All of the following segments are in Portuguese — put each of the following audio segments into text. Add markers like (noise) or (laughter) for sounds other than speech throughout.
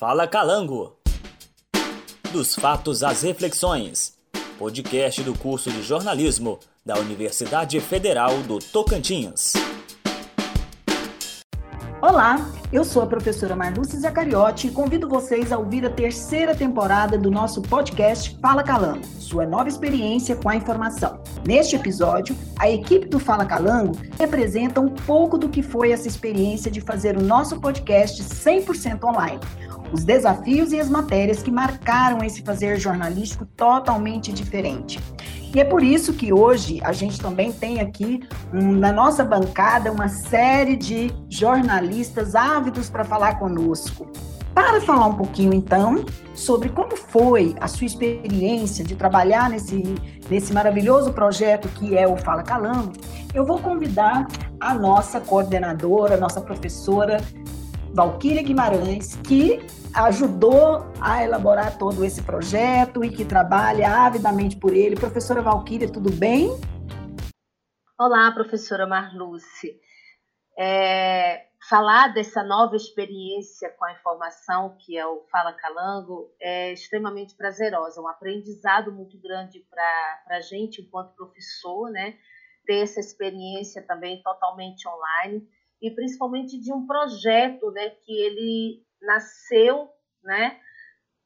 Fala Calango. Dos fatos às reflexões. Podcast do curso de jornalismo da Universidade Federal do Tocantins. Olá, eu sou a professora Marluce Zacariotti e convido vocês a ouvir a terceira temporada do nosso podcast Fala Calango, sua nova experiência com a informação. Neste episódio, a equipe do Fala Calango representa um pouco do que foi essa experiência de fazer o nosso podcast 100% online os desafios e as matérias que marcaram esse fazer jornalístico totalmente diferente. E é por isso que hoje a gente também tem aqui um, na nossa bancada uma série de jornalistas ávidos para falar conosco. Para falar um pouquinho, então, sobre como foi a sua experiência de trabalhar nesse, nesse maravilhoso projeto que é o Fala Calango, eu vou convidar a nossa coordenadora, a nossa professora Valquíria Guimarães, que ajudou a elaborar todo esse projeto e que trabalha avidamente por ele. Professora Valquíria, tudo bem? Olá, professora Marluce. É, falar dessa nova experiência com a informação, que é o Fala Calango, é extremamente prazerosa, um aprendizado muito grande para a gente, enquanto professor, né? ter essa experiência também totalmente online e principalmente de um projeto né, que ele nasceu, né,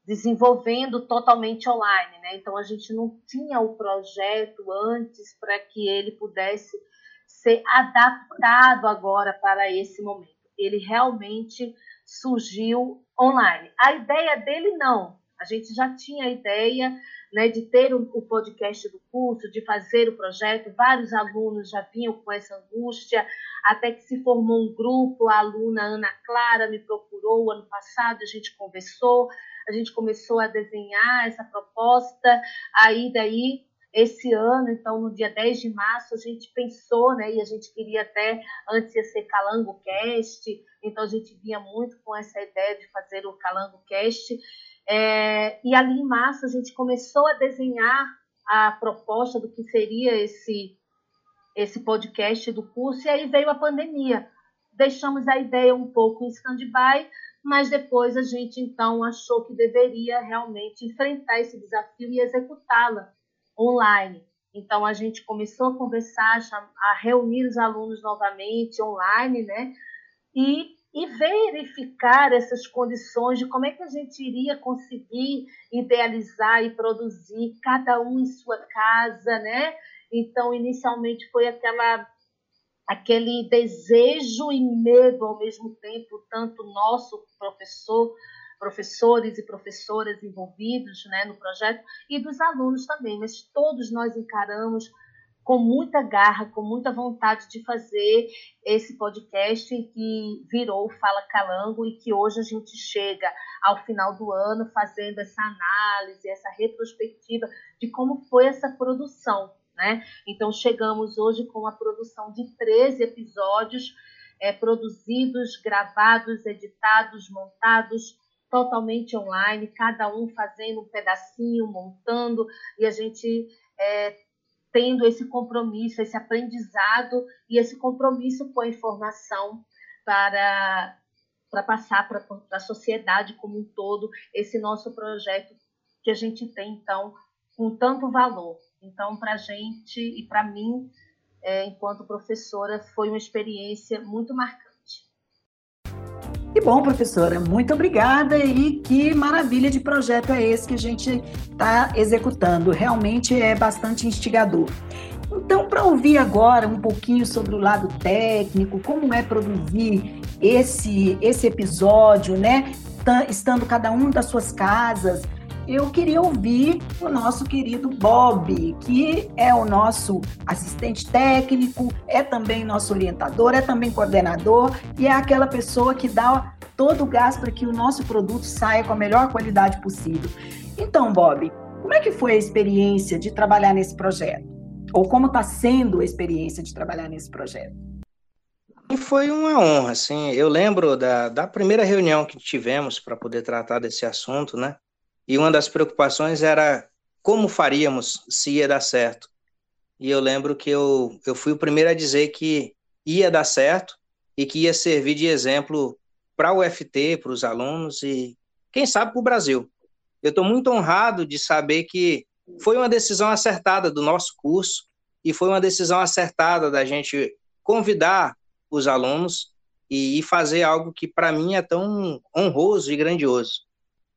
desenvolvendo totalmente online, né? Então a gente não tinha o projeto antes para que ele pudesse ser adaptado agora para esse momento. Ele realmente surgiu online. A ideia dele não. A gente já tinha a ideia né, de ter o, o, podcast do curso, de fazer o projeto. Vários alunos já vinham com essa angústia, até que se formou um grupo. A aluna Ana Clara me procurou ano passado, a gente conversou, a gente começou a desenhar essa proposta. Aí, daí, esse ano, então, no dia 10 de março, a gente pensou, né, e a gente queria até, antes ia ser Calango Cast, então a gente vinha muito com essa ideia de fazer o Calango Cast. É, e ali em março a gente começou a desenhar a proposta do que seria esse, esse podcast do curso, e aí veio a pandemia. Deixamos a ideia um pouco em stand-by, mas depois a gente então achou que deveria realmente enfrentar esse desafio e executá-la online. Então a gente começou a conversar, a reunir os alunos novamente online, né? E e verificar essas condições de como é que a gente iria conseguir idealizar e produzir cada um em sua casa, né? Então, inicialmente foi aquela aquele desejo e medo ao mesmo tempo, tanto nosso professor, professores e professoras envolvidos, né, no projeto e dos alunos também, mas todos nós encaramos com muita garra, com muita vontade de fazer esse podcast que virou Fala Calango e que hoje a gente chega ao final do ano fazendo essa análise, essa retrospectiva de como foi essa produção. Né? Então, chegamos hoje com a produção de 13 episódios é, produzidos, gravados, editados, montados totalmente online, cada um fazendo um pedacinho, montando, e a gente é, tendo esse compromisso, esse aprendizado e esse compromisso com a informação para, para passar para a sociedade como um todo esse nosso projeto que a gente tem, então, com tanto valor. Então, para a gente e para mim, é, enquanto professora, foi uma experiência muito marcante. Que bom, professora, muito obrigada e que maravilha de projeto é esse que a gente está executando. Realmente é bastante instigador. Então, para ouvir agora um pouquinho sobre o lado técnico, como é produzir esse, esse episódio, né? Estando cada um das suas casas, eu queria ouvir o nosso querido Bob, que é o nosso assistente técnico, é também nosso orientador, é também coordenador e é aquela pessoa que dá todo o gás para que o nosso produto saia com a melhor qualidade possível. Então, Bob, como é que foi a experiência de trabalhar nesse projeto? Ou como está sendo a experiência de trabalhar nesse projeto? Foi uma honra, assim. Eu lembro da, da primeira reunião que tivemos para poder tratar desse assunto, né? E uma das preocupações era como faríamos se ia dar certo. E eu lembro que eu, eu fui o primeiro a dizer que ia dar certo e que ia servir de exemplo para o FT, para os alunos, e quem sabe para o Brasil. Eu estou muito honrado de saber que foi uma decisão acertada do nosso curso e foi uma decisão acertada da gente convidar os alunos e, fazer algo que para mim é tão honroso e grandioso.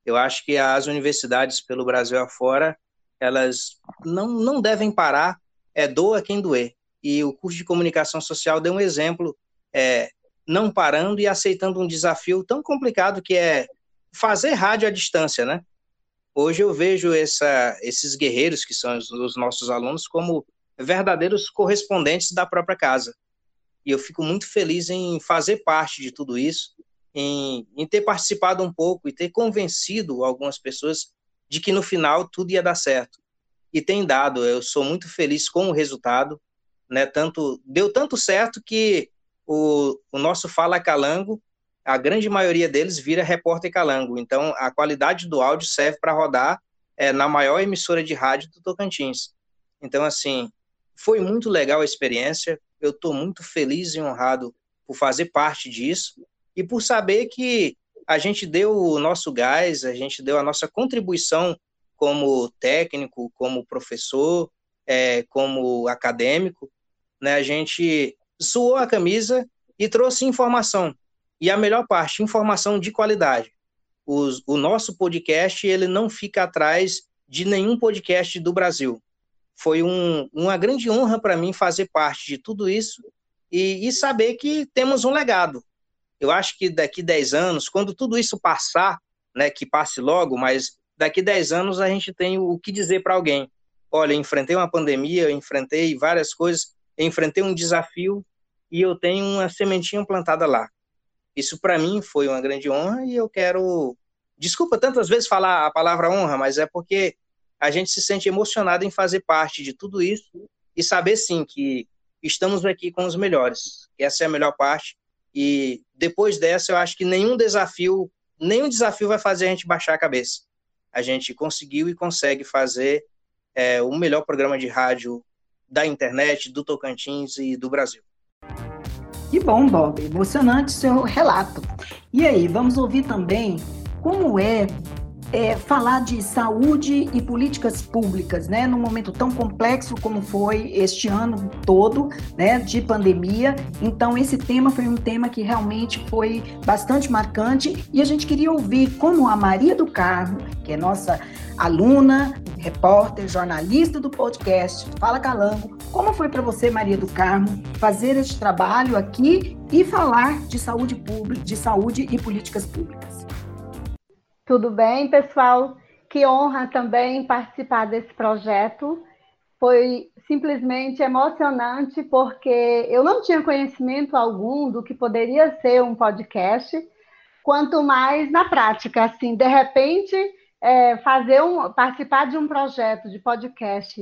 Eu acho que as universidades pelo Brasil afora, elas não, não devem parar, é doa quem doer. E o curso de comunicação social deu um exemplo, é, não parando e aceitando um desafio tão complicado que é fazer rádio à distância, né? Hoje eu vejo essa, esses guerreiros, que são os, os nossos alunos, como verdadeiros correspondentes da própria casa. E eu fico muito feliz em fazer parte de tudo isso, em, em ter participado um pouco e ter convencido algumas pessoas de que no final tudo ia dar certo. E tem dado, eu sou muito feliz com o resultado, né? Tanto deu tanto certo que o, o nosso Fala Calango, a grande maioria deles vira repórter Calango. Então, a qualidade do áudio serve para rodar é, na maior emissora de rádio do Tocantins. Então, assim, foi muito legal a experiência. Eu estou muito feliz e honrado por fazer parte disso e por saber que a gente deu o nosso gás, a gente deu a nossa contribuição como técnico, como professor, é, como acadêmico, né? A gente suou a camisa e trouxe informação. E a melhor parte, informação de qualidade. Os, o nosso podcast ele não fica atrás de nenhum podcast do Brasil foi um, uma grande honra para mim fazer parte de tudo isso e, e, saber que temos um legado. Eu acho que daqui 10 anos, quando tudo isso passar, né, que passe logo, mas daqui 10 anos a gente tem o que dizer para alguém. Olha, enfrentei uma pandemia, enfrentei várias coisas, enfrentei um desafio e eu tenho uma sementinha plantada lá. Isso para mim foi uma grande honra e eu quero. Desculpa tantas vezes falar a palavra honra, mas é porque a gente se sente emocionado em fazer parte de tudo isso e saber sim que estamos aqui com os melhores. Essa é a melhor parte. E depois dessa, eu acho que nenhum desafio, nenhum desafio vai fazer a gente baixar a cabeça. A gente conseguiu e consegue fazer é, o melhor programa de rádio da internet, do Tocantins e do Brasil. Que bom, Bob. Emocionante seu relato. E aí, vamos ouvir também como é é, falar de saúde e políticas públicas, né, num momento tão complexo como foi este ano todo, né, de pandemia. Então, esse tema foi um tema que realmente foi bastante marcante e a gente queria ouvir como a Maria do Carmo, que é nossa aluna, repórter, jornalista do podcast Fala Calango, como foi para você, Maria do Carmo, fazer este trabalho aqui e falar de saúde pública, de saúde e políticas públicas? Tudo bem, pessoal? Que honra também participar desse projeto. Foi simplesmente emocionante, porque eu não tinha conhecimento algum do que poderia ser um podcast, quanto mais na prática. Assim, de repente, é, fazer um, participar de um projeto de podcast,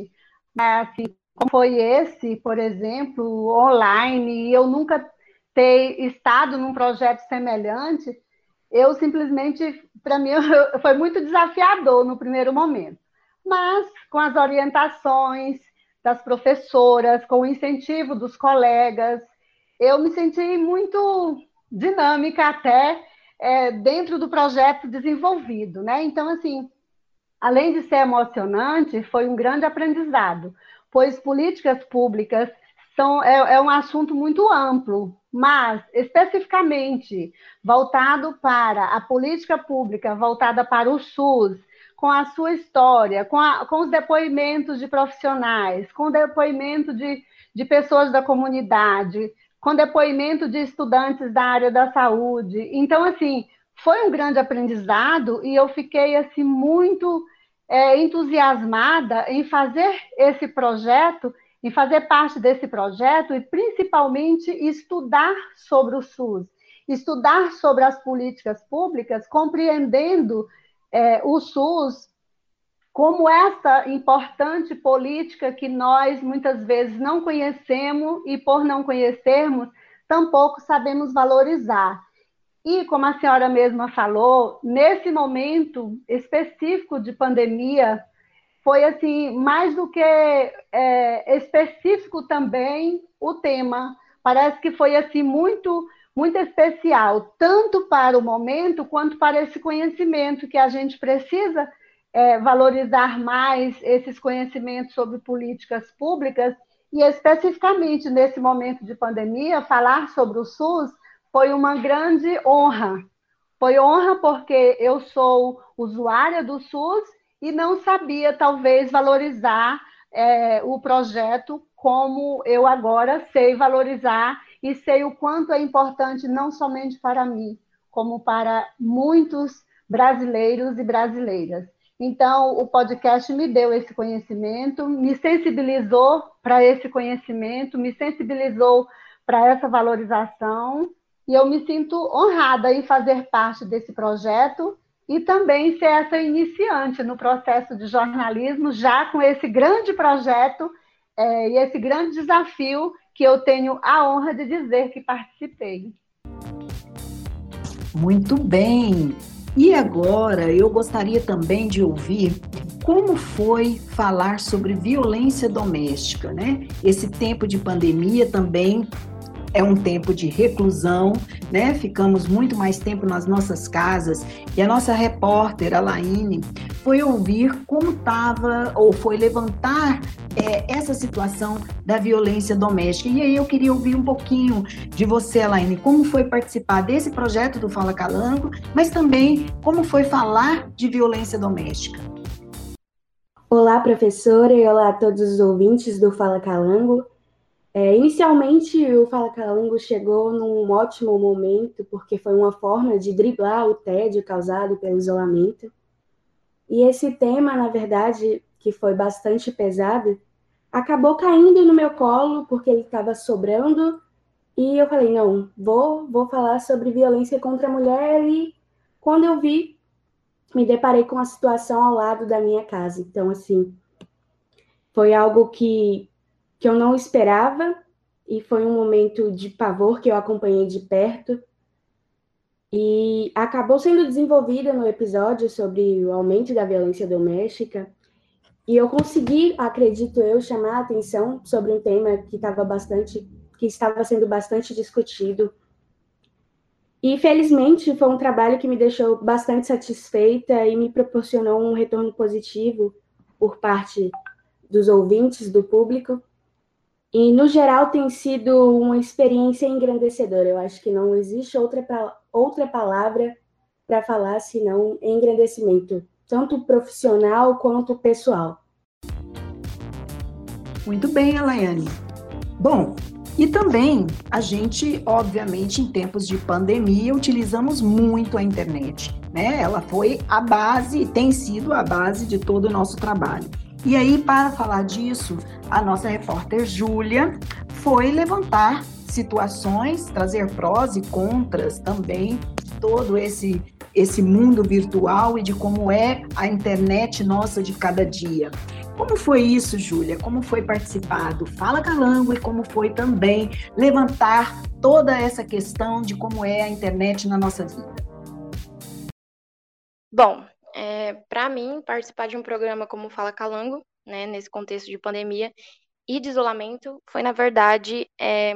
né, assim, como foi esse, por exemplo, online, e eu nunca ter estado num projeto semelhante, eu simplesmente, para mim, (laughs) foi muito desafiador no primeiro momento. Mas, com as orientações das professoras, com o incentivo dos colegas, eu me senti muito dinâmica até é, dentro do projeto desenvolvido, né? Então, assim, além de ser emocionante, foi um grande aprendizado, pois políticas públicas são, é, é um assunto muito amplo, mas especificamente voltado para a política pública, voltada para o SUS, com a sua história, com, a, com os depoimentos de profissionais, com o depoimento de, de pessoas da comunidade, com depoimento de estudantes da área da saúde. Então, assim, foi um grande aprendizado e eu fiquei assim muito é, entusiasmada em fazer esse projeto em fazer parte desse projeto e principalmente estudar sobre o SUS, estudar sobre as políticas públicas, compreendendo é, o SUS como essa importante política que nós muitas vezes não conhecemos e por não conhecermos, tampouco sabemos valorizar. E como a senhora mesma falou, nesse momento específico de pandemia, foi assim mais do que é, específico também o tema. Parece que foi assim muito muito especial, tanto para o momento quanto para esse conhecimento que a gente precisa é, valorizar mais esses conhecimentos sobre políticas públicas e especificamente nesse momento de pandemia, falar sobre o SUS foi uma grande honra. Foi honra porque eu sou usuária do SUS e não sabia, talvez, valorizar é, o projeto como eu agora sei valorizar e sei o quanto é importante, não somente para mim, como para muitos brasileiros e brasileiras. Então, o podcast me deu esse conhecimento, me sensibilizou para esse conhecimento, me sensibilizou para essa valorização, e eu me sinto honrada em fazer parte desse projeto e também ser essa iniciante no processo de jornalismo, já com esse grande projeto é, e esse grande desafio que eu tenho a honra de dizer que participei. Muito bem! E agora eu gostaria também de ouvir como foi falar sobre violência doméstica, né? Esse tempo de pandemia também é um tempo de reclusão, né? Ficamos muito mais tempo nas nossas casas e a nossa repórter, a Laine, foi ouvir como estava ou foi levantar é, essa situação da violência doméstica. E aí eu queria ouvir um pouquinho de você, Alaine, como foi participar desse projeto do Fala Calango, mas também como foi falar de violência doméstica. Olá, professora, e olá a todos os ouvintes do Fala Calango. É, inicialmente, o Fala Calango chegou num ótimo momento, porque foi uma forma de driblar o tédio causado pelo isolamento. E esse tema, na verdade, que foi bastante pesado, acabou caindo no meu colo, porque ele estava sobrando. E eu falei: não, vou, vou falar sobre violência contra a mulher. E quando eu vi, me deparei com a situação ao lado da minha casa. Então, assim, foi algo que que eu não esperava e foi um momento de pavor que eu acompanhei de perto. E acabou sendo desenvolvida no episódio sobre o aumento da violência doméstica. E eu consegui, acredito eu, chamar a atenção sobre um tema que estava bastante que estava sendo bastante discutido. E felizmente foi um trabalho que me deixou bastante satisfeita e me proporcionou um retorno positivo por parte dos ouvintes, do público. E, no geral, tem sido uma experiência engrandecedora. Eu acho que não existe outra, outra palavra para falar senão engrandecimento, tanto profissional quanto pessoal. Muito bem, Alaiane. Bom, e também a gente, obviamente, em tempos de pandemia, utilizamos muito a internet. Né? Ela foi a base, tem sido a base de todo o nosso trabalho. E aí, para falar disso, a nossa repórter Júlia foi levantar situações, trazer prós e contras também, todo esse esse mundo virtual e de como é a internet nossa de cada dia. Como foi isso, Júlia? Como foi participar do Fala Calango e como foi também levantar toda essa questão de como é a internet na nossa vida? Bom, é, para mim, participar de um programa como Fala Calango, né, nesse contexto de pandemia e de isolamento, foi, na verdade, é,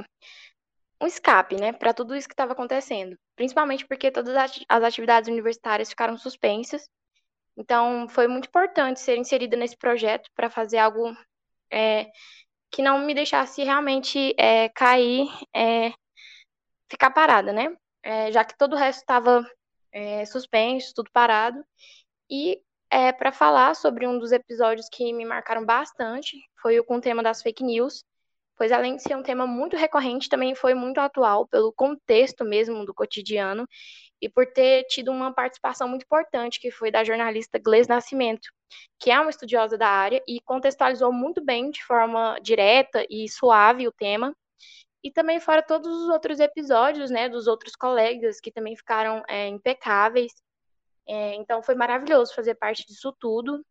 um escape né, para tudo isso que estava acontecendo. Principalmente porque todas as atividades universitárias ficaram suspensas. Então, foi muito importante ser inserida nesse projeto para fazer algo é, que não me deixasse realmente é, cair, é, ficar parada, né? É, já que todo o resto estava é, suspenso, tudo parado. E é, para falar sobre um dos episódios que me marcaram bastante, foi o com o tema das fake news, pois além de ser um tema muito recorrente, também foi muito atual pelo contexto mesmo do cotidiano e por ter tido uma participação muito importante, que foi da jornalista Gleis Nascimento, que é uma estudiosa da área e contextualizou muito bem, de forma direta e suave, o tema. E também fora todos os outros episódios, né, dos outros colegas, que também ficaram é, impecáveis. É, então foi maravilhoso fazer parte disso tudo.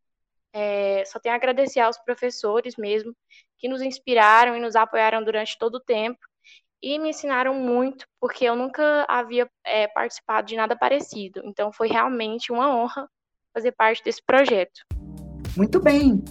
É, só tenho a agradecer aos professores mesmo, que nos inspiraram e nos apoiaram durante todo o tempo e me ensinaram muito, porque eu nunca havia é, participado de nada parecido. Então foi realmente uma honra fazer parte desse projeto. Muito bem.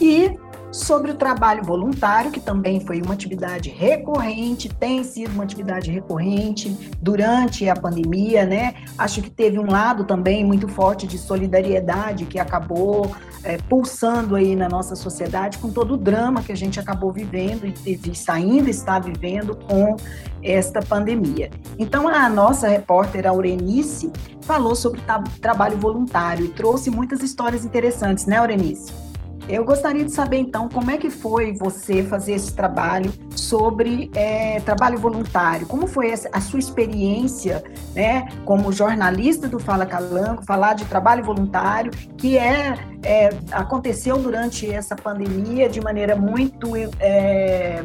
E sobre o trabalho voluntário, que também foi uma atividade recorrente, tem sido uma atividade recorrente durante a pandemia, né? Acho que teve um lado também muito forte de solidariedade que acabou é, pulsando aí na nossa sociedade com todo o drama que a gente acabou vivendo e, e ainda está vivendo com esta pandemia. Então, a nossa repórter Aurenice falou sobre trabalho voluntário e trouxe muitas histórias interessantes, né, Aurenice? Eu gostaria de saber, então, como é que foi você fazer esse trabalho sobre é, trabalho voluntário? Como foi a sua experiência, né, como jornalista do Fala Calango, falar de trabalho voluntário, que é, é aconteceu durante essa pandemia de maneira muito é,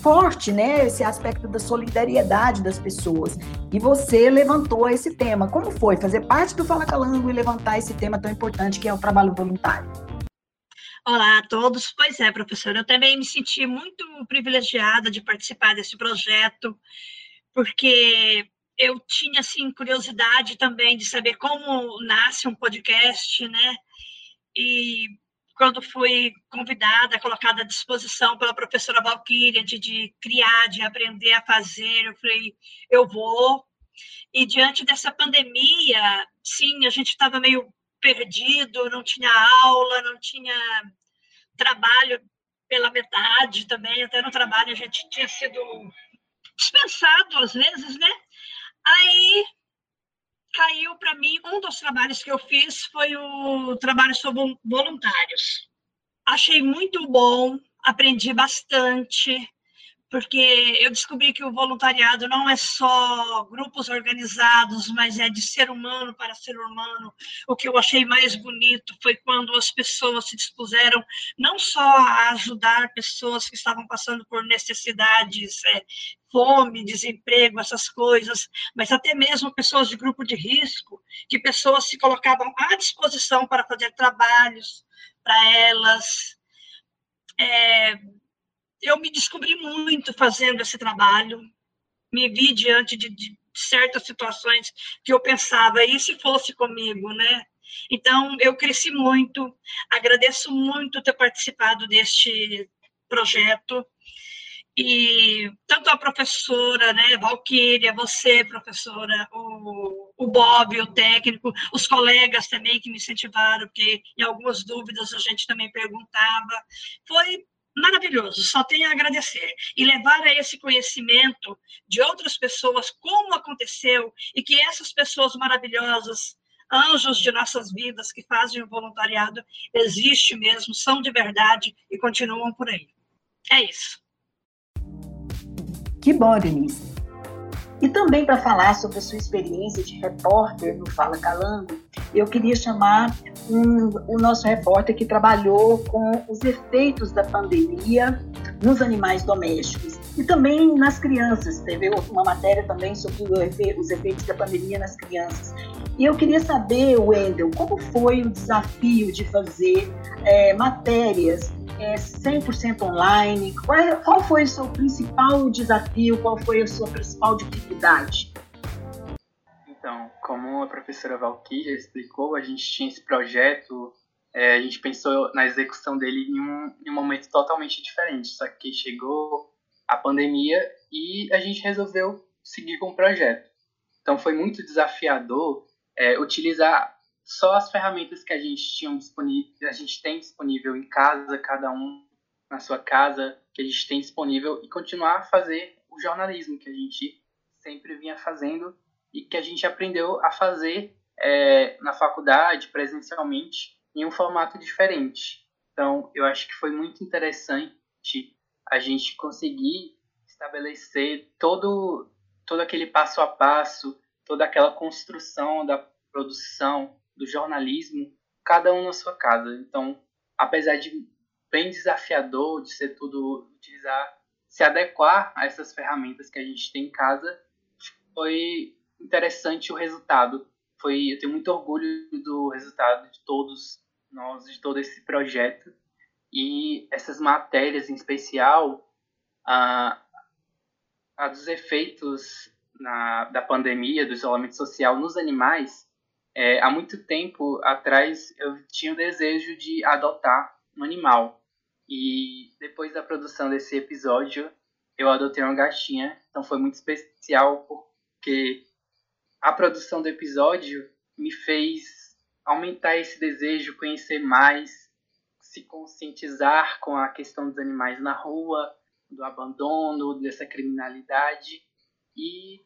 forte, né, esse aspecto da solidariedade das pessoas. E você levantou esse tema. Como foi fazer parte do Fala Calango e levantar esse tema tão importante que é o trabalho voluntário? Olá a todos. Pois é, professora, eu também me senti muito privilegiada de participar desse projeto, porque eu tinha assim curiosidade também de saber como nasce um podcast, né? E quando fui convidada, colocada à disposição pela professora Valquíria de, de criar, de aprender a fazer, eu falei, eu vou. E diante dessa pandemia, sim, a gente estava meio perdido, não tinha aula, não tinha trabalho pela metade também, até no trabalho a gente tinha sido dispensado às vezes, né? Aí caiu para mim, um dos trabalhos que eu fiz foi o trabalho sobre voluntários. Achei muito bom, aprendi bastante, porque eu descobri que o voluntariado não é só grupos organizados, mas é de ser humano para ser humano. O que eu achei mais bonito foi quando as pessoas se dispuseram não só a ajudar pessoas que estavam passando por necessidades, é, fome, desemprego, essas coisas, mas até mesmo pessoas de grupo de risco, que pessoas se colocavam à disposição para fazer trabalhos para elas. É, eu me descobri muito fazendo esse trabalho, me vi diante de, de certas situações que eu pensava, e se fosse comigo, né? Então, eu cresci muito, agradeço muito ter participado deste projeto, e tanto a professora, né, Valquíria, você, professora, o, o Bob, o técnico, os colegas também que me incentivaram, porque em algumas dúvidas a gente também perguntava, foi maravilhoso, só tenho a agradecer. E levar a esse conhecimento de outras pessoas como aconteceu e que essas pessoas maravilhosas, anjos de nossas vidas que fazem o voluntariado, existe mesmo, são de verdade e continuam por aí. É isso. Que bom, Denise. E também para falar sobre a sua experiência de repórter no Fala Calango, eu queria chamar um, o nosso repórter que trabalhou com os efeitos da pandemia nos animais domésticos e também nas crianças. Teve uma matéria também sobre os efeitos da pandemia nas crianças. E eu queria saber, Wendel, como foi o desafio de fazer é, matérias é, 100% online? Qual, qual foi o seu principal desafio? Qual foi a sua principal dificuldade? Então, como a professora Valkyria explicou, a gente tinha esse projeto, é, a gente pensou na execução dele em um, em um momento totalmente diferente, só que chegou a pandemia e a gente resolveu seguir com o projeto. Então foi muito desafiador é, utilizar só as ferramentas que a gente tinha disponível, a gente tem disponível em casa, cada um na sua casa, que a gente tem disponível e continuar a fazer o jornalismo que a gente sempre vinha fazendo e que a gente aprendeu a fazer é, na faculdade, presencialmente, em um formato diferente. Então, eu acho que foi muito interessante a gente conseguir estabelecer todo, todo aquele passo a passo, toda aquela construção da produção, do jornalismo, cada um na sua casa. Então, apesar de bem desafiador de ser tudo utilizar, se adequar a essas ferramentas que a gente tem em casa, foi interessante o resultado. Foi, eu tenho muito orgulho do resultado de todos nós, de todo esse projeto. E essas matérias em especial, a, a dos efeitos na, da pandemia, do isolamento social nos animais, é, há muito tempo atrás eu tinha o desejo de adotar um animal. E depois da produção desse episódio, eu adotei uma gatinha. Então foi muito especial porque a produção do episódio me fez aumentar esse desejo, conhecer mais, se conscientizar com a questão dos animais na rua, do abandono, dessa criminalidade e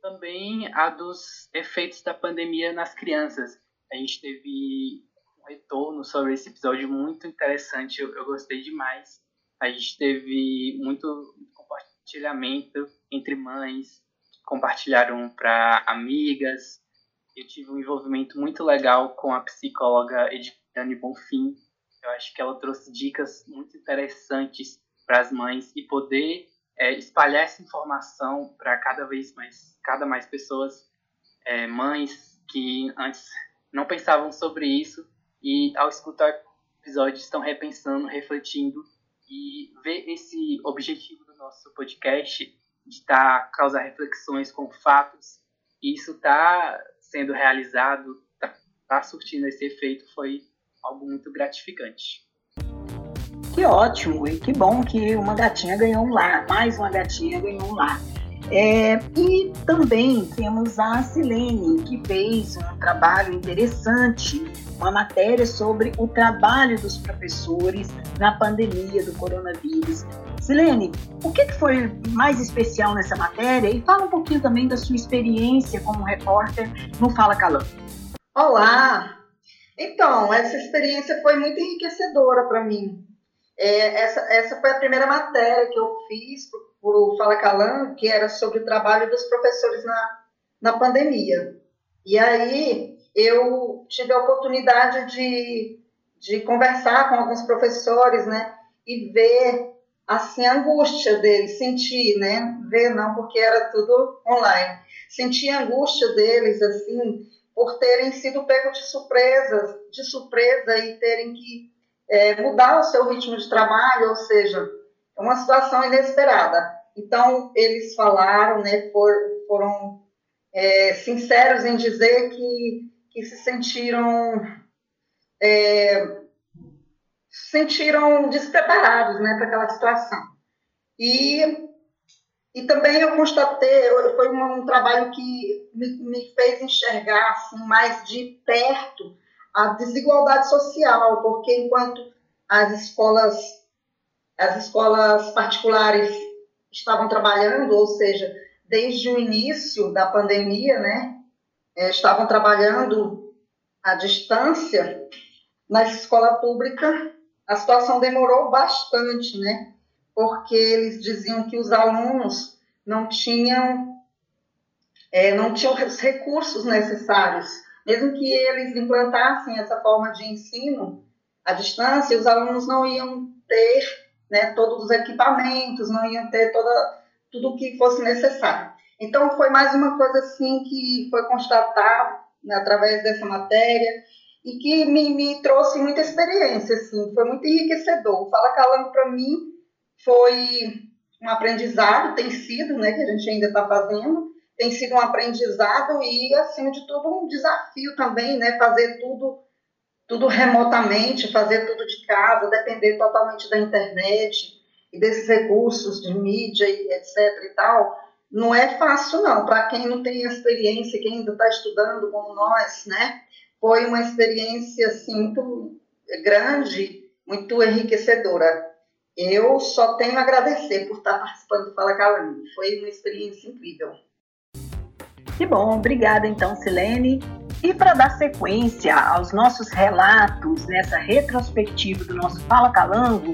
também a dos efeitos da pandemia nas crianças. A gente teve um retorno sobre esse episódio muito interessante, eu, eu gostei demais. A gente teve muito compartilhamento entre mães, compartilharam para amigas. Eu tive um envolvimento muito legal com a psicóloga Ediane Bonfim. Eu acho que ela trouxe dicas muito interessantes para as mães e poder é, espalhar essa informação para cada vez mais, cada mais pessoas, é, mães que antes não pensavam sobre isso e ao escutar o episódio estão repensando, refletindo e ver esse objetivo do nosso podcast de tá, causar reflexões com fatos e isso está sendo realizado, está tá surtindo esse efeito foi algo muito gratificante. Que ótimo e que bom que uma gatinha ganhou um lar, mais uma gatinha ganhou um lar. É, e também temos a Silene, que fez um trabalho interessante, uma matéria sobre o trabalho dos professores na pandemia do coronavírus. Silene, o que foi mais especial nessa matéria? E fala um pouquinho também da sua experiência como repórter no Fala Calão. Olá! Então, essa experiência foi muito enriquecedora para mim, é, essa, essa foi a primeira matéria que eu fiz para o Fala Calam, que era sobre o trabalho dos professores na, na pandemia. E aí eu tive a oportunidade de, de conversar com alguns professores, né, e ver assim a angústia deles, sentir, né, ver não porque era tudo online, sentir a angústia deles assim por terem sido pegos de surpresa, de surpresa e terem que é, mudar o seu ritmo de trabalho, ou seja, é uma situação inesperada. Então, eles falaram, né, for, foram é, sinceros em dizer que, que se sentiram é, sentiram despreparados né, para aquela situação. E, e também eu constatei, foi um, um trabalho que me, me fez enxergar assim, mais de perto a desigualdade social, porque enquanto as escolas, as escolas particulares estavam trabalhando, ou seja, desde o início da pandemia, né, é, estavam trabalhando à distância, na escola pública a situação demorou bastante, né, porque eles diziam que os alunos não tinham é, não tinham os recursos necessários mesmo que eles implantassem essa forma de ensino à distância, os alunos não iam ter né, todos os equipamentos, não iam ter toda, tudo o que fosse necessário. Então, foi mais uma coisa assim que foi constatado né, através dessa matéria e que me, me, trouxe muita experiência, assim, foi muito enriquecedor. O Fala Calando, para mim, foi um aprendizado, tem sido, né, que a gente ainda está fazendo, tem sido um aprendizado e, acima de tudo, um desafio também, né? Fazer tudo, tudo remotamente, fazer tudo de casa, depender totalmente da internet e desses recursos de mídia e etc e tal. Não é fácil, não. Para quem não tem experiência, quem ainda está estudando como nós, né? Foi uma experiência, assim, muito grande, muito enriquecedora. Eu só tenho a agradecer por estar participando do Fala Calando. Foi uma experiência incrível. Que bom, obrigada então, Silene. E para dar sequência aos nossos relatos nessa retrospectiva do nosso Fala Calango,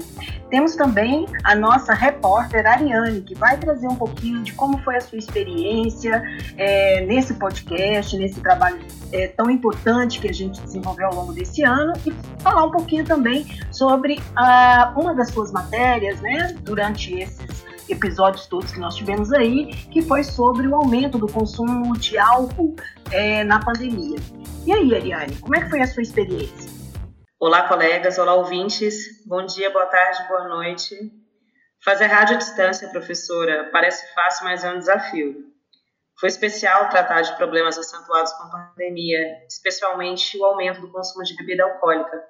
temos também a nossa repórter Ariane, que vai trazer um pouquinho de como foi a sua experiência é, nesse podcast, nesse trabalho é, tão importante que a gente desenvolveu ao longo desse ano, e falar um pouquinho também sobre a, uma das suas matérias, né, durante esses episódios todos que nós tivemos aí, que foi sobre o aumento do consumo de álcool é, na pandemia. E aí, Ariane, como é que foi a sua experiência? Olá, colegas, olá, ouvintes. Bom dia, boa tarde, boa noite. Fazer rádio à distância, professora, parece fácil, mas é um desafio. Foi especial tratar de problemas acentuados com a pandemia, especialmente o aumento do consumo de bebida alcoólica.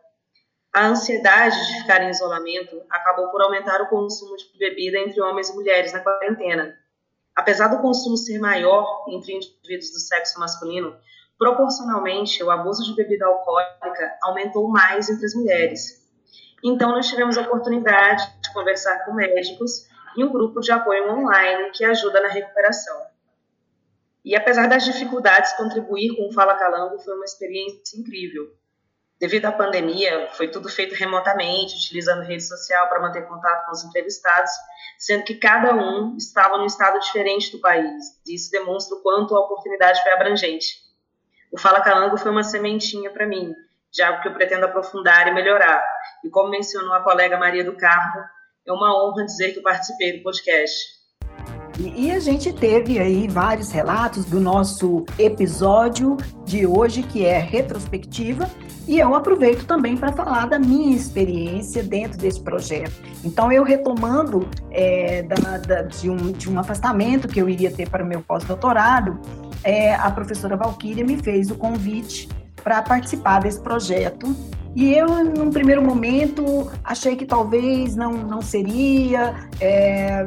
A ansiedade de ficar em isolamento acabou por aumentar o consumo de bebida entre homens e mulheres na quarentena. Apesar do consumo ser maior entre indivíduos do sexo masculino, proporcionalmente o abuso de bebida alcoólica aumentou mais entre as mulheres. Então, nós tivemos a oportunidade de conversar com médicos e um grupo de apoio online que ajuda na recuperação. E apesar das dificuldades, contribuir com o Fala Calango foi uma experiência incrível. Devido à pandemia, foi tudo feito remotamente, utilizando rede social para manter contato com os entrevistados, sendo que cada um estava num estado diferente do país. Isso demonstra o quanto a oportunidade foi abrangente. O Fala Calango foi uma sementinha para mim, de algo que eu pretendo aprofundar e melhorar. E como mencionou a colega Maria do Carmo, é uma honra dizer que eu participei do podcast. E, a gente teve aí vários relatos do nosso episódio de hoje, que é retrospectiva, e eu aproveito também para falar da minha experiência dentro desse projeto. Então, eu retomando é, da, da, de, um, de um afastamento que eu iria ter para o meu pós-doutorado, é, a professora Valquíria me fez o convite para participar desse projeto e eu, num primeiro momento, achei que talvez não, não seria. É,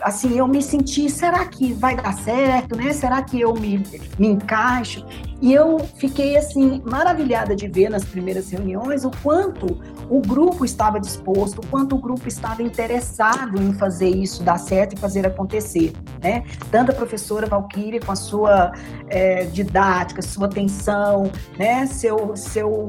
assim, eu me senti, será que vai dar certo, né? Será que eu me, me encaixo? E eu fiquei, assim, maravilhada de ver nas primeiras reuniões o quanto o grupo estava disposto, o quanto o grupo estava interessado em fazer isso dar certo e fazer acontecer, né? Tanto a professora Valquíria com a sua é, didática, sua atenção, né? Seu, seu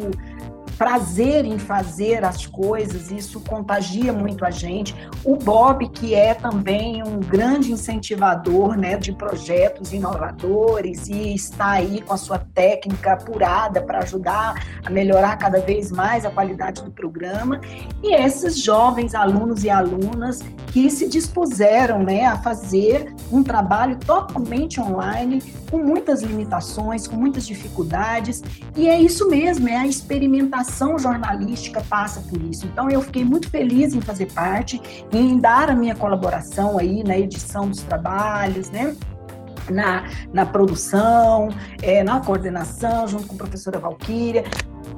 prazer em fazer as coisas, isso contagia muito a gente. O Bob, que é também um grande incentivador né, de projetos inovadores e está aí com a sua técnica apurada para ajudar a melhorar cada vez mais a qualidade do programa. E esses jovens alunos e alunas que se dispuseram né, a fazer um trabalho totalmente online, com muitas limitações, com muitas dificuldades. E é isso mesmo, é a experimentação ação jornalística passa por isso. Então, eu fiquei muito feliz em fazer parte, em dar a minha colaboração aí na edição dos trabalhos, né? Na, na produção, é, na coordenação, junto com a professora Valquíria,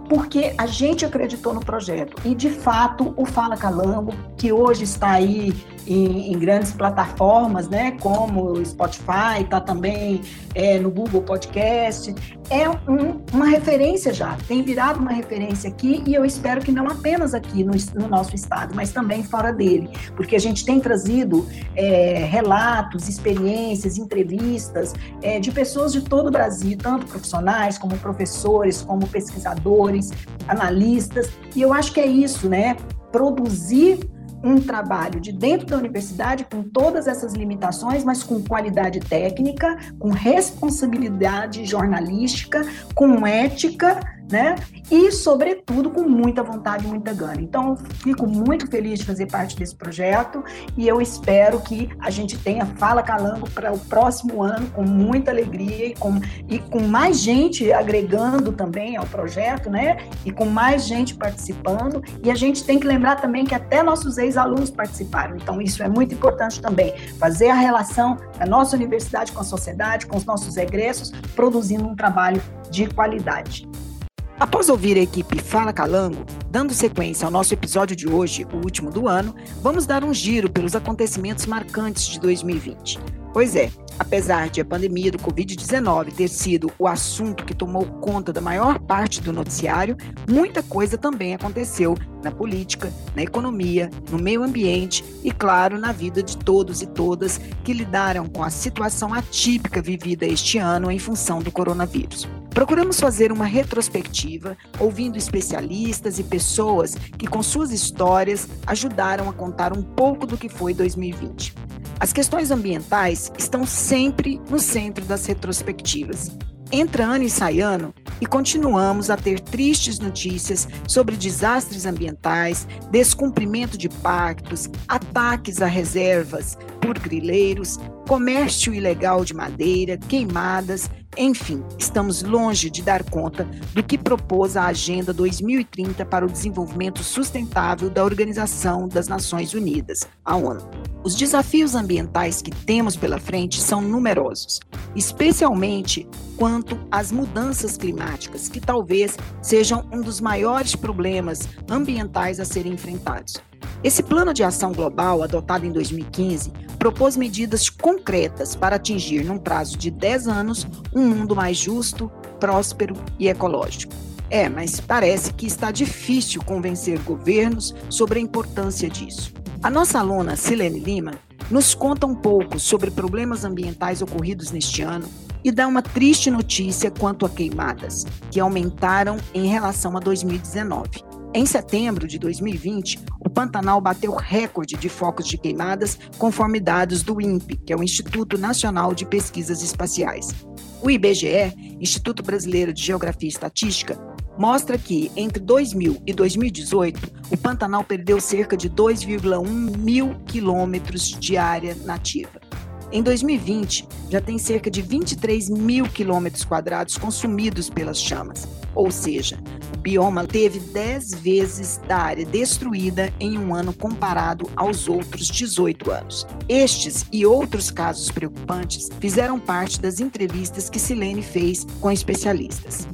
porque a gente acreditou no projeto. E, de fato, o Fala Calango, que hoje está aí em, em grandes plataformas, né, como Spotify, está também é, no Google Podcast, é um, uma referência já, tem virado uma referência aqui e eu espero que não apenas aqui no, no nosso estado, mas também fora dele, porque a gente tem trazido é, relatos, experiências, entrevistas é, de pessoas de todo o Brasil, tanto profissionais como professores, como pesquisadores, analistas, e eu acho que é isso, né? Produzir um trabalho de dentro da universidade com todas essas limitações, mas com qualidade técnica, com responsabilidade jornalística, com ética né? E, sobretudo, com muita vontade e muita gana. Então, fico muito feliz de fazer parte desse projeto e eu espero que a gente tenha Fala Calango para o próximo ano com muita alegria e com, e com mais gente agregando também ao projeto, né? E com mais gente participando. E a gente tem que lembrar também que até nossos ex-alunos participaram. Então, isso é muito importante também. Fazer a relação da nossa universidade com a sociedade, com os nossos egressos, produzindo um trabalho de qualidade. Após ouvir a equipe Fala Calango, dando sequência ao nosso episódio de hoje, o último do ano, vamos dar um giro pelos acontecimentos marcantes de 2020. Pois é, apesar de a pandemia do Covid-19 ter sido o assunto que tomou conta da maior parte do noticiário, muita coisa também aconteceu na política, na economia, no meio ambiente e, claro, na vida de todos e todas que lidaram com a situação atípica vivida este ano em função do coronavírus. Procuramos fazer uma retrospectiva, ouvindo especialistas e pessoas que, com suas histórias, ajudaram a contar um pouco do que foi 2020. As questões ambientais estão sempre no centro das retrospectivas. Entra ano e sai ano e continuamos a ter tristes notícias sobre desastres ambientais, descumprimento de pactos, ataques a reservas por grileiros, comércio ilegal de madeira, queimadas, enfim, estamos longe de dar conta do que propôs a Agenda 2030 para o Desenvolvimento Sustentável da Organização das Nações Unidas, a ONU. Os desafios ambientais que temos pela frente são numerosos, especialmente quanto às mudanças climáticas, que talvez sejam um dos maiores problemas ambientais a serem enfrentados. Esse plano de ação global, adotado em 2015, propôs medidas concretas para atingir, num prazo de 10 anos, um mundo mais justo, próspero e ecológico. É, mas parece que está difícil convencer governos sobre a importância disso. A nossa aluna Silene Lima nos conta um pouco sobre problemas ambientais ocorridos neste ano e dá uma triste notícia quanto a queimadas, que aumentaram em relação a 2019. Em setembro de 2020, o Pantanal bateu recorde de focos de queimadas, conforme dados do INPE, que é o Instituto Nacional de Pesquisas Espaciais. O IBGE, Instituto Brasileiro de Geografia e Estatística, mostra que, entre 2000 e 2018, o Pantanal perdeu cerca de 2,1 mil quilômetros de área nativa. Em 2020, já tem cerca de 23 mil quilômetros quadrados consumidos pelas chamas, ou seja, o bioma teve 10 vezes da área destruída em um ano comparado aos outros 18 anos. Estes e outros casos preocupantes fizeram parte das entrevistas que Silene fez com especialistas.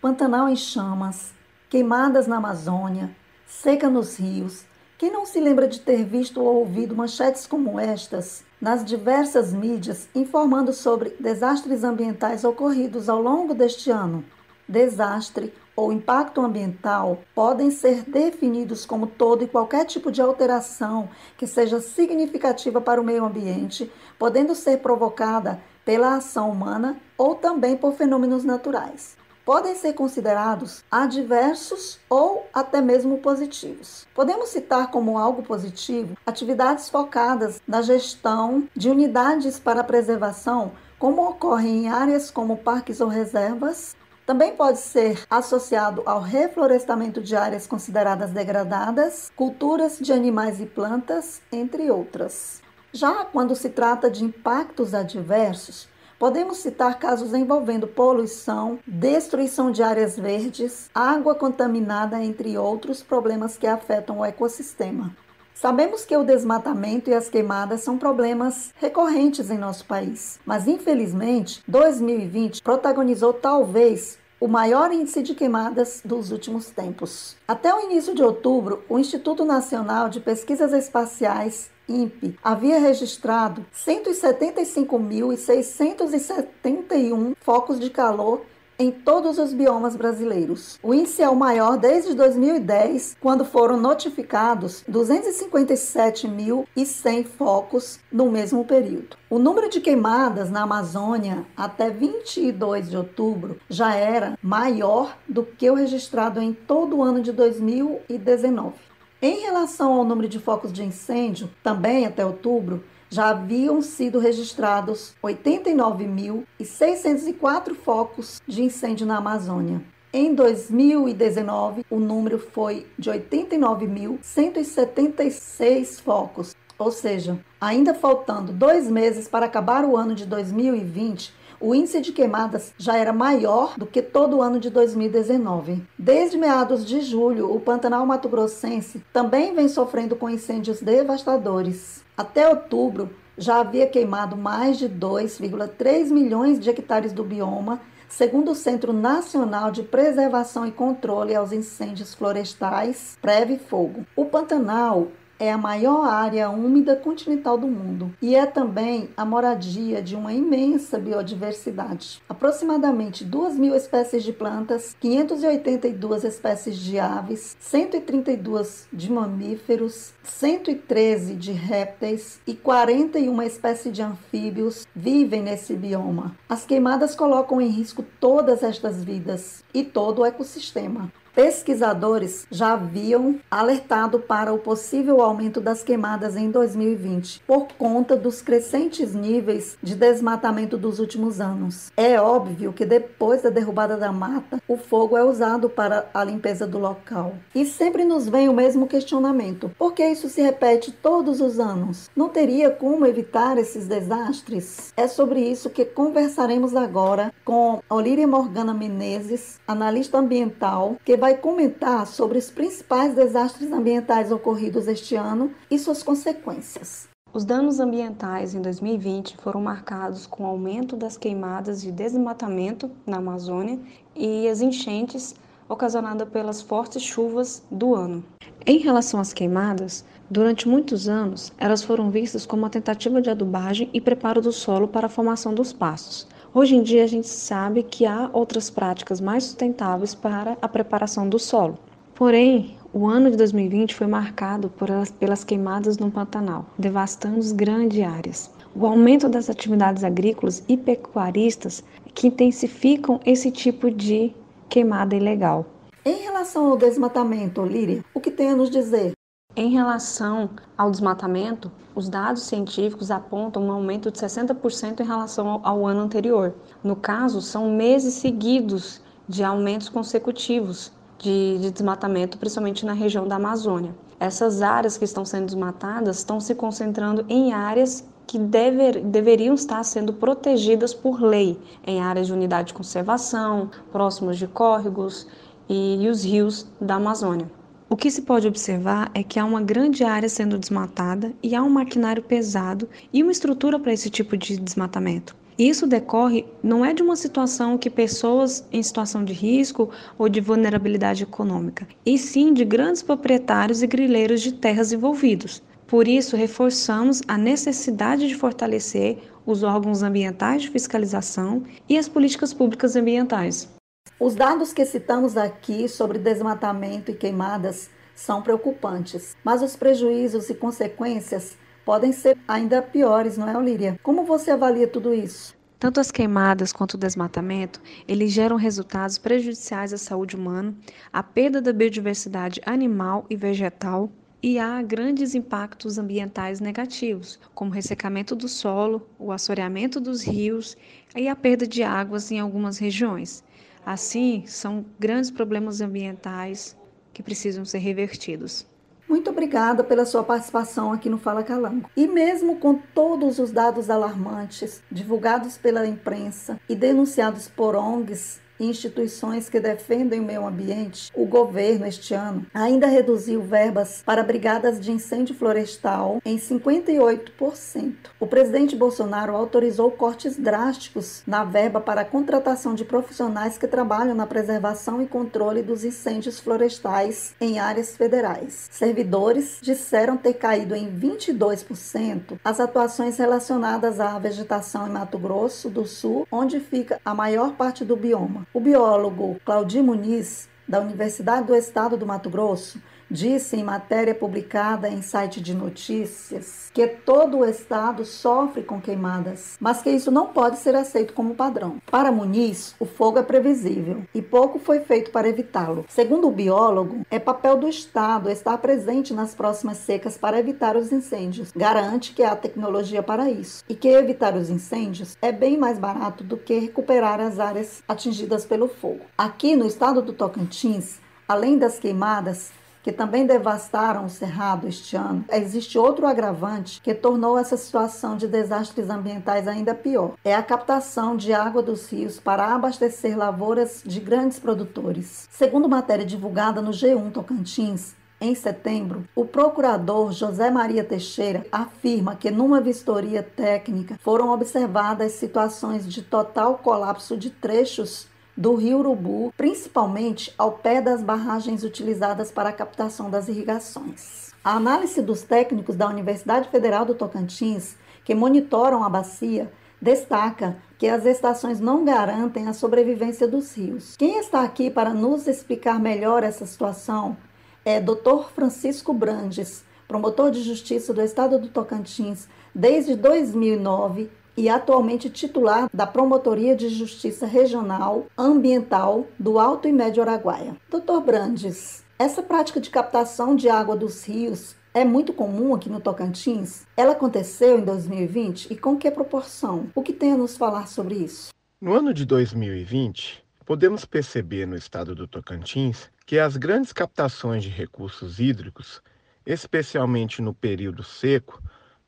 Pantanal em chamas, queimadas na Amazônia, seca nos rios. Quem não se lembra de ter visto ou ouvido manchetes como estas nas diversas mídias informando sobre desastres ambientais ocorridos ao longo deste ano? Desastre ou impacto ambiental podem ser definidos como todo e qualquer tipo de alteração que seja significativa para o meio ambiente, podendo ser provocada pela ação humana ou também por fenômenos naturais podem ser considerados adversos ou até mesmo positivos. Podemos citar como algo positivo atividades focadas na gestão de unidades para preservação, como ocorre em áreas como parques ou reservas, também pode ser associado ao reflorestamento de áreas consideradas degradadas, culturas de animais e plantas, entre outras. Já quando se trata de impactos adversos, Podemos citar casos envolvendo poluição, destruição de áreas verdes, água contaminada, entre outros problemas que afetam o ecossistema. Sabemos que o desmatamento e as queimadas são problemas recorrentes em nosso país, mas infelizmente 2020 protagonizou talvez o maior índice de queimadas dos últimos tempos. Até o início de outubro, o Instituto Nacional de Pesquisas Espaciais INPE havia registrado 175.671 focos de calor em todos os biomas brasileiros. O índice é o maior desde 2010, quando foram notificados 257.100 focos no mesmo período. O número de queimadas na Amazônia até 22 de outubro já era maior do que o registrado em todo o ano de 2019. Em relação ao número de focos de incêndio, também até outubro, já haviam sido registrados 89.604 focos de incêndio na Amazônia. Em 2019, o número foi de 89.176 focos, ou seja, ainda faltando dois meses para acabar o ano de 2020, o índice de queimadas já era maior do que todo o ano de 2019. Desde meados de julho, o Pantanal Mato Grossense também vem sofrendo com incêndios devastadores. Até outubro, já havia queimado mais de 2,3 milhões de hectares do bioma, segundo o Centro Nacional de Preservação e Controle aos Incêndios Florestais, Preve Fogo. O Pantanal é a maior área úmida continental do mundo e é também a moradia de uma imensa biodiversidade. Aproximadamente 2 mil espécies de plantas, 582 espécies de aves, 132 de mamíferos, 113 de répteis e 41 espécies de anfíbios vivem nesse bioma. As queimadas colocam em risco todas estas vidas e todo o ecossistema. Pesquisadores já haviam alertado para o possível aumento das queimadas em 2020 por conta dos crescentes níveis de desmatamento dos últimos anos. É óbvio que depois da derrubada da mata, o fogo é usado para a limpeza do local. E sempre nos vem o mesmo questionamento: por que isso se repete todos os anos? Não teria como evitar esses desastres? É sobre isso que conversaremos agora com Olíria Morgana Menezes, analista ambiental, que vai vai comentar sobre os principais desastres ambientais ocorridos este ano e suas consequências. Os danos ambientais em 2020 foram marcados com o aumento das queimadas de desmatamento na Amazônia e as enchentes ocasionadas pelas fortes chuvas do ano. Em relação às queimadas, durante muitos anos elas foram vistas como uma tentativa de adubagem e preparo do solo para a formação dos pastos. Hoje em dia a gente sabe que há outras práticas mais sustentáveis para a preparação do solo. Porém, o ano de 2020 foi marcado por elas, pelas queimadas no Pantanal, devastando grandes áreas. O aumento das atividades agrícolas e pecuaristas que intensificam esse tipo de queimada ilegal. Em relação ao desmatamento, Líria, o que tem a nos dizer? Em relação ao desmatamento, os dados científicos apontam um aumento de 60% em relação ao ano anterior. No caso, são meses seguidos de aumentos consecutivos de, de desmatamento, principalmente na região da Amazônia. Essas áreas que estão sendo desmatadas estão se concentrando em áreas que dever, deveriam estar sendo protegidas por lei, em áreas de unidade de conservação, próximos de córregos e, e os rios da Amazônia. O que se pode observar é que há uma grande área sendo desmatada e há um maquinário pesado e uma estrutura para esse tipo de desmatamento. Isso decorre não é de uma situação que pessoas em situação de risco ou de vulnerabilidade econômica, e sim de grandes proprietários e grileiros de terras envolvidos. Por isso, reforçamos a necessidade de fortalecer os órgãos ambientais de fiscalização e as políticas públicas ambientais. Os dados que citamos aqui sobre desmatamento e queimadas são preocupantes, mas os prejuízos e consequências podem ser ainda piores, não é, Olíria? Como você avalia tudo isso? Tanto as queimadas quanto o desmatamento, eles geram resultados prejudiciais à saúde humana, a perda da biodiversidade animal e vegetal, e há grandes impactos ambientais negativos, como ressecamento do solo, o assoreamento dos rios e a perda de águas em algumas regiões. Assim, são grandes problemas ambientais que precisam ser revertidos. Muito obrigada pela sua participação aqui no Fala Calango. E mesmo com todos os dados alarmantes divulgados pela imprensa e denunciados por ONGs instituições que defendem o meio ambiente, o governo este ano ainda reduziu verbas para brigadas de incêndio florestal em 58%. O presidente Bolsonaro autorizou cortes drásticos na verba para a contratação de profissionais que trabalham na preservação e controle dos incêndios florestais em áreas federais. Servidores disseram ter caído em 22% as atuações relacionadas à vegetação em Mato Grosso do Sul, onde fica a maior parte do bioma. O biólogo Claudio Muniz, da Universidade do Estado do Mato Grosso, disse em matéria publicada em site de notícias que todo o estado sofre com queimadas, mas que isso não pode ser aceito como padrão. Para Muniz, o fogo é previsível e pouco foi feito para evitá-lo. Segundo o biólogo, é papel do estado estar presente nas próximas secas para evitar os incêndios. Garante que há tecnologia para isso e que evitar os incêndios é bem mais barato do que recuperar as áreas atingidas pelo fogo. Aqui no estado do Tocantins, além das queimadas, que também devastaram o Cerrado este ano, existe outro agravante que tornou essa situação de desastres ambientais ainda pior. É a captação de água dos rios para abastecer lavouras de grandes produtores. Segundo matéria divulgada no G1 Tocantins, em setembro, o procurador José Maria Teixeira afirma que numa vistoria técnica foram observadas situações de total colapso de trechos do rio Urubu, principalmente ao pé das barragens utilizadas para a captação das irrigações. A análise dos técnicos da Universidade Federal do Tocantins, que monitoram a bacia, destaca que as estações não garantem a sobrevivência dos rios. Quem está aqui para nos explicar melhor essa situação é Dr. Francisco Brandes, promotor de justiça do Estado do Tocantins desde 2009 e atualmente titular da Promotoria de Justiça Regional Ambiental do Alto e Médio Araguaia. Dr. Brandes, essa prática de captação de água dos rios é muito comum aqui no Tocantins? Ela aconteceu em 2020 e com que proporção? O que tem a nos falar sobre isso? No ano de 2020, podemos perceber no estado do Tocantins que as grandes captações de recursos hídricos, especialmente no período seco,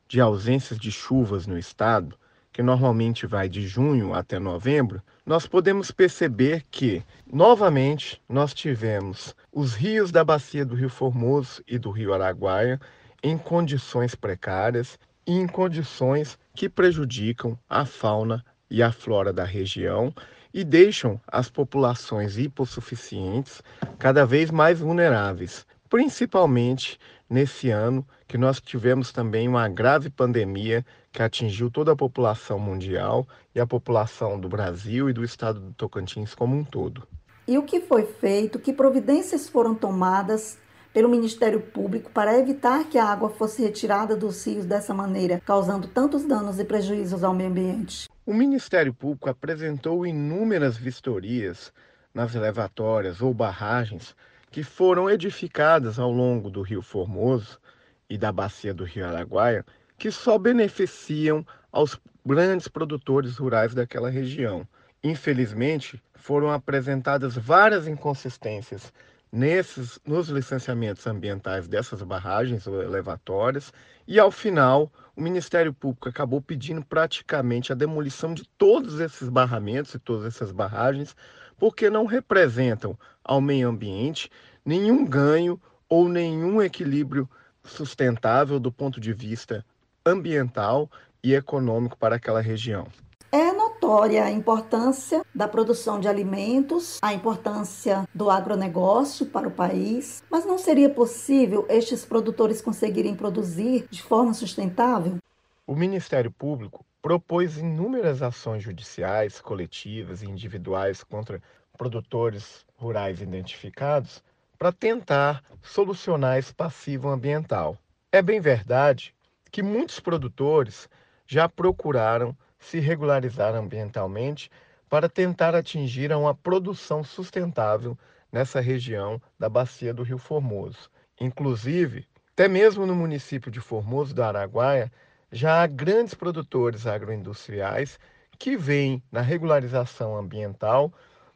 de ausências de chuvas no estado, que normalmente vai de junho até novembro, nós podemos perceber que, novamente, nós tivemos os rios da bacia do Rio Formoso e do Rio Araguaia em condições precárias e em condições que prejudicam a fauna e a flora da região e deixam as populações hipossuficientes cada vez mais vulneráveis, principalmente nesse ano que nós tivemos também uma grave pandemia que atingiu toda a população mundial e a população do Brasil e do estado do Tocantins como um todo. E o que foi feito? Que providências foram tomadas pelo Ministério Público para evitar que a água fosse retirada dos rios dessa maneira, causando tantos danos e prejuízos ao meio ambiente? O Ministério Público apresentou inúmeras vistorias nas elevatórias ou barragens que foram edificadas ao longo do Rio Formoso e da bacia do Rio Araguaia, que só beneficiam aos grandes produtores rurais daquela região. Infelizmente, foram apresentadas várias inconsistências nesses nos licenciamentos ambientais dessas barragens ou elevatórias e ao final o Ministério Público acabou pedindo praticamente a demolição de todos esses barramentos e todas essas barragens porque não representam ao meio ambiente nenhum ganho ou nenhum equilíbrio sustentável do ponto de vista ambiental e econômico para aquela região. É notória a importância da produção de alimentos, a importância do agronegócio para o país, mas não seria possível estes produtores conseguirem produzir de forma sustentável? O Ministério Público propôs inúmeras ações judiciais, coletivas e individuais contra produtores rurais identificados para tentar solucionar esse passivo ambiental. É bem verdade que muitos produtores já procuraram se regularizar ambientalmente para tentar atingir uma produção sustentável nessa região da bacia do Rio Formoso. Inclusive, até mesmo no município de Formoso do Araguaia, já há grandes produtores agroindustriais que veem na regularização ambiental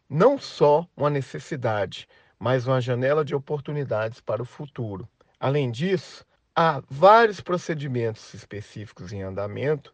não só uma necessidade, mas uma janela de oportunidades para o futuro. Além disso, há vários procedimentos específicos em andamento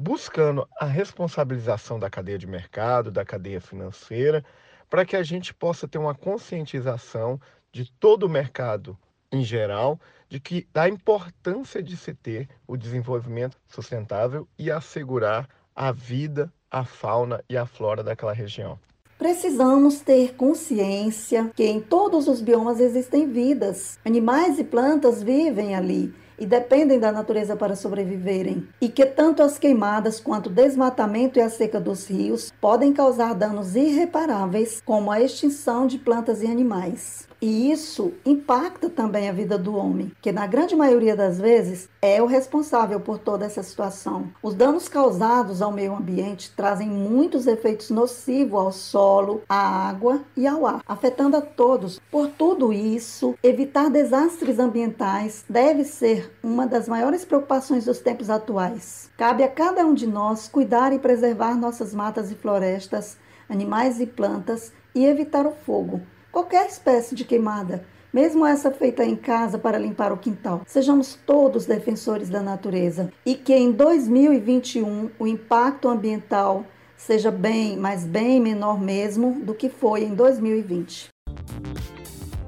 buscando a responsabilização da cadeia de mercado, da cadeia financeira, para que a gente possa ter uma conscientização de todo o mercado em geral, de que da importância de se ter o desenvolvimento sustentável e assegurar a vida, a fauna e a flora daquela região. Precisamos ter consciência que em todos os biomas existem vidas. Animais e plantas vivem ali e dependem da natureza para sobreviverem, e que tanto as queimadas quanto o desmatamento e a seca dos rios podem causar danos irreparáveis, como a extinção de plantas e animais. E isso impacta também a vida do homem, que na grande maioria das vezes é o responsável por toda essa situação. Os danos causados ao meio ambiente trazem muitos efeitos nocivos ao solo, à água e ao ar, afetando a todos. Por tudo isso, evitar desastres ambientais deve ser uma das maiores preocupações dos tempos atuais. Cabe a cada um de nós cuidar e preservar nossas matas e florestas, animais e plantas e evitar o fogo qualquer espécie de queimada, mesmo essa feita em casa para limpar o quintal. Sejamos todos defensores da natureza e que em 2021 o impacto ambiental seja bem, mas bem menor mesmo do que foi em 2020.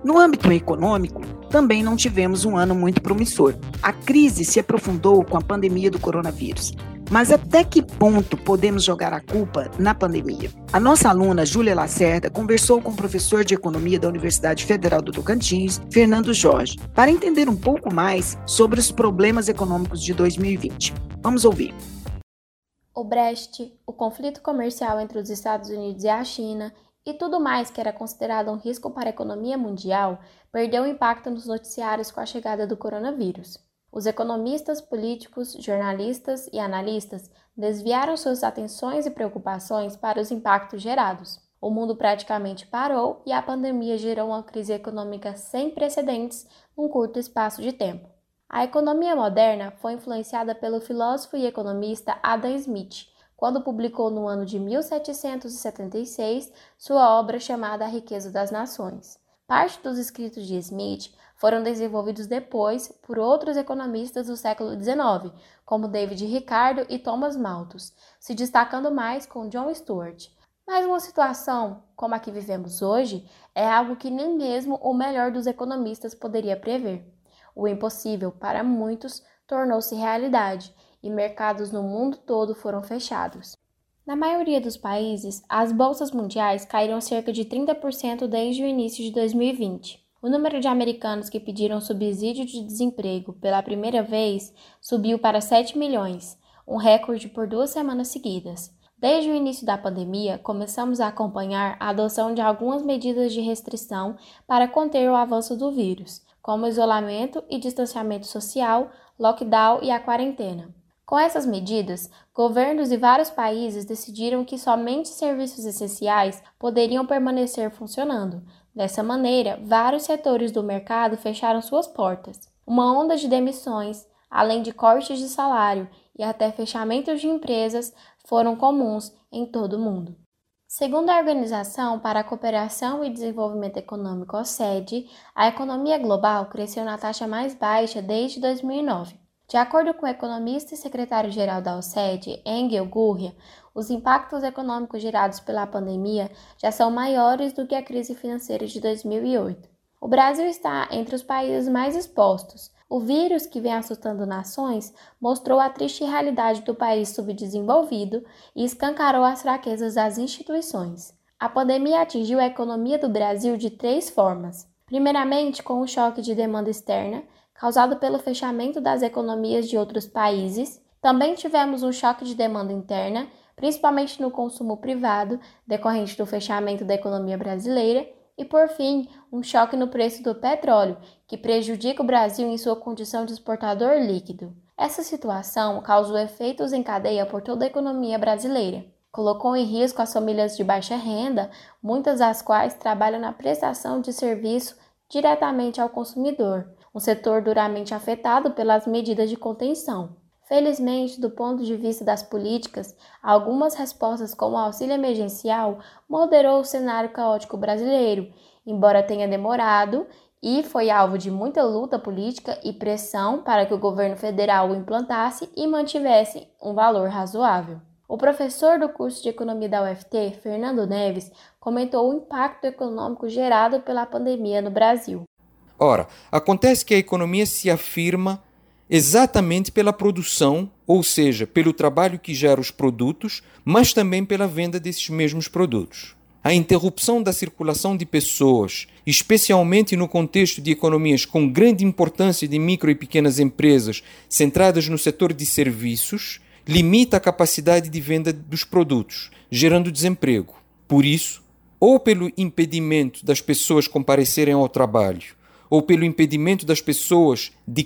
No âmbito econômico, também não tivemos um ano muito promissor. A crise se aprofundou com a pandemia do coronavírus. Mas até que ponto podemos jogar a culpa na pandemia? A nossa aluna Júlia Lacerda conversou com o professor de economia da Universidade Federal do Tocantins, Fernando Jorge, para entender um pouco mais sobre os problemas econômicos de 2020. Vamos ouvir. O Brexit, o conflito comercial entre os Estados Unidos e a China e tudo mais que era considerado um risco para a economia mundial perdeu impacto nos noticiários com a chegada do coronavírus. Os economistas, políticos, jornalistas e analistas desviaram suas atenções e preocupações para os impactos gerados. O mundo praticamente parou e a pandemia gerou uma crise econômica sem precedentes num curto espaço de tempo. A economia moderna foi influenciada pelo filósofo e economista Adam Smith, quando publicou no ano de 1776 sua obra chamada A Riqueza das Nações. Parte dos escritos de Smith foram desenvolvidos depois por outros economistas do século XIX, como David Ricardo e Thomas Malthus, se destacando mais com John Stuart. Mas uma situação como a que vivemos hoje é algo que nem mesmo o melhor dos economistas poderia prever. O impossível, para muitos, tornou-se realidade e mercados no mundo todo foram fechados. Na maioria dos países, as bolsas mundiais caíram cerca de 30% desde o início de 2020. O número de americanos que pediram subsídio de desemprego pela primeira vez subiu para 7 milhões, um recorde por duas semanas seguidas. Desde o início da pandemia, começamos a acompanhar a adoção de algumas medidas de restrição para conter o avanço do vírus, como isolamento e distanciamento social, lockdown e a quarentena. Com essas medidas, governos de vários países decidiram que somente serviços essenciais poderiam permanecer funcionando. Dessa maneira, vários setores do mercado fecharam suas portas. Uma onda de demissões, além de cortes de salário e até fechamentos de empresas, foram comuns em todo o mundo. Segundo a Organização para a Cooperação e Desenvolvimento Econômico OCDE, a economia global cresceu na taxa mais baixa desde 2009. De acordo com o economista e secretário-geral da OCDE, Engel Gurria, os impactos econômicos gerados pela pandemia já são maiores do que a crise financeira de 2008. O Brasil está entre os países mais expostos. O vírus que vem assustando nações mostrou a triste realidade do país subdesenvolvido e escancarou as fraquezas das instituições. A pandemia atingiu a economia do Brasil de três formas. Primeiramente, com o choque de demanda externa, causado pelo fechamento das economias de outros países. Também tivemos um choque de demanda interna, principalmente no consumo privado, decorrente do fechamento da economia brasileira. E, por fim, um choque no preço do petróleo, que prejudica o Brasil em sua condição de exportador líquido. Essa situação causou efeitos em cadeia por toda a economia brasileira. Colocou em risco as famílias de baixa renda, muitas das quais trabalham na prestação de serviço diretamente ao consumidor, um setor duramente afetado pelas medidas de contenção. Felizmente, do ponto de vista das políticas, algumas respostas, como o auxílio emergencial, moderou o cenário caótico brasileiro, embora tenha demorado e foi alvo de muita luta política e pressão para que o governo federal o implantasse e mantivesse um valor razoável. O professor do curso de Economia da UFT, Fernando Neves, comentou o impacto econômico gerado pela pandemia no Brasil. Ora, acontece que a economia se afirma exatamente pela produção, ou seja, pelo trabalho que gera os produtos, mas também pela venda desses mesmos produtos. A interrupção da circulação de pessoas, especialmente no contexto de economias com grande importância de micro e pequenas empresas centradas no setor de serviços, limita a capacidade de venda dos produtos, gerando desemprego. Por isso, ou pelo impedimento das pessoas comparecerem ao trabalho, ou pelo impedimento das pessoas de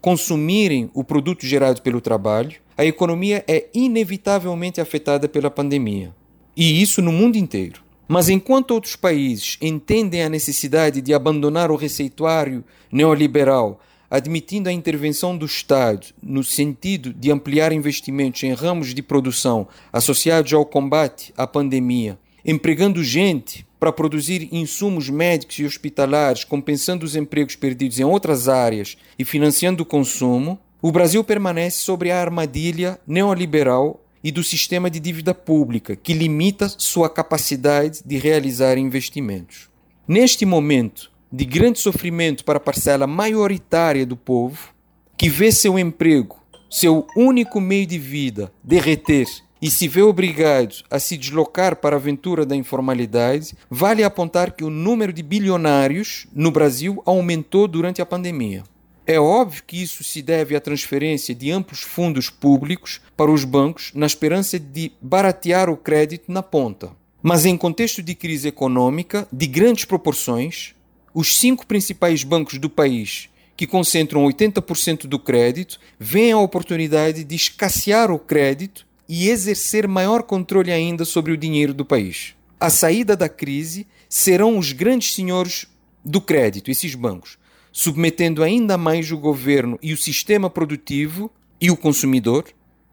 consumirem o produto gerado pelo trabalho, a economia é inevitavelmente afetada pela pandemia. E isso no mundo inteiro. Mas enquanto outros países entendem a necessidade de abandonar o receituário neoliberal, admitindo a intervenção do Estado no sentido de ampliar investimentos em ramos de produção associados ao combate à pandemia, empregando gente para produzir insumos médicos e hospitalares, compensando os empregos perdidos em outras áreas e financiando o consumo, o Brasil permanece sobre a armadilha neoliberal e do sistema de dívida pública, que limita sua capacidade de realizar investimentos. Neste momento de grande sofrimento para a parcela maioritária do povo, que vê seu emprego, seu único meio de vida, derreter e se vê obrigado a se deslocar para a aventura da informalidade, vale apontar que o número de bilionários no Brasil aumentou durante a pandemia. É óbvio que isso se deve à transferência de amplos fundos públicos para os bancos na esperança de baratear o crédito na ponta. Mas em contexto de crise econômica de grandes proporções, os cinco principais bancos do país, que concentram 80% do crédito, veem a oportunidade de escassear o crédito e exercer maior controle ainda sobre o dinheiro do país. A saída da crise serão os grandes senhores do crédito, esses bancos, submetendo ainda mais o governo e o sistema produtivo e o consumidor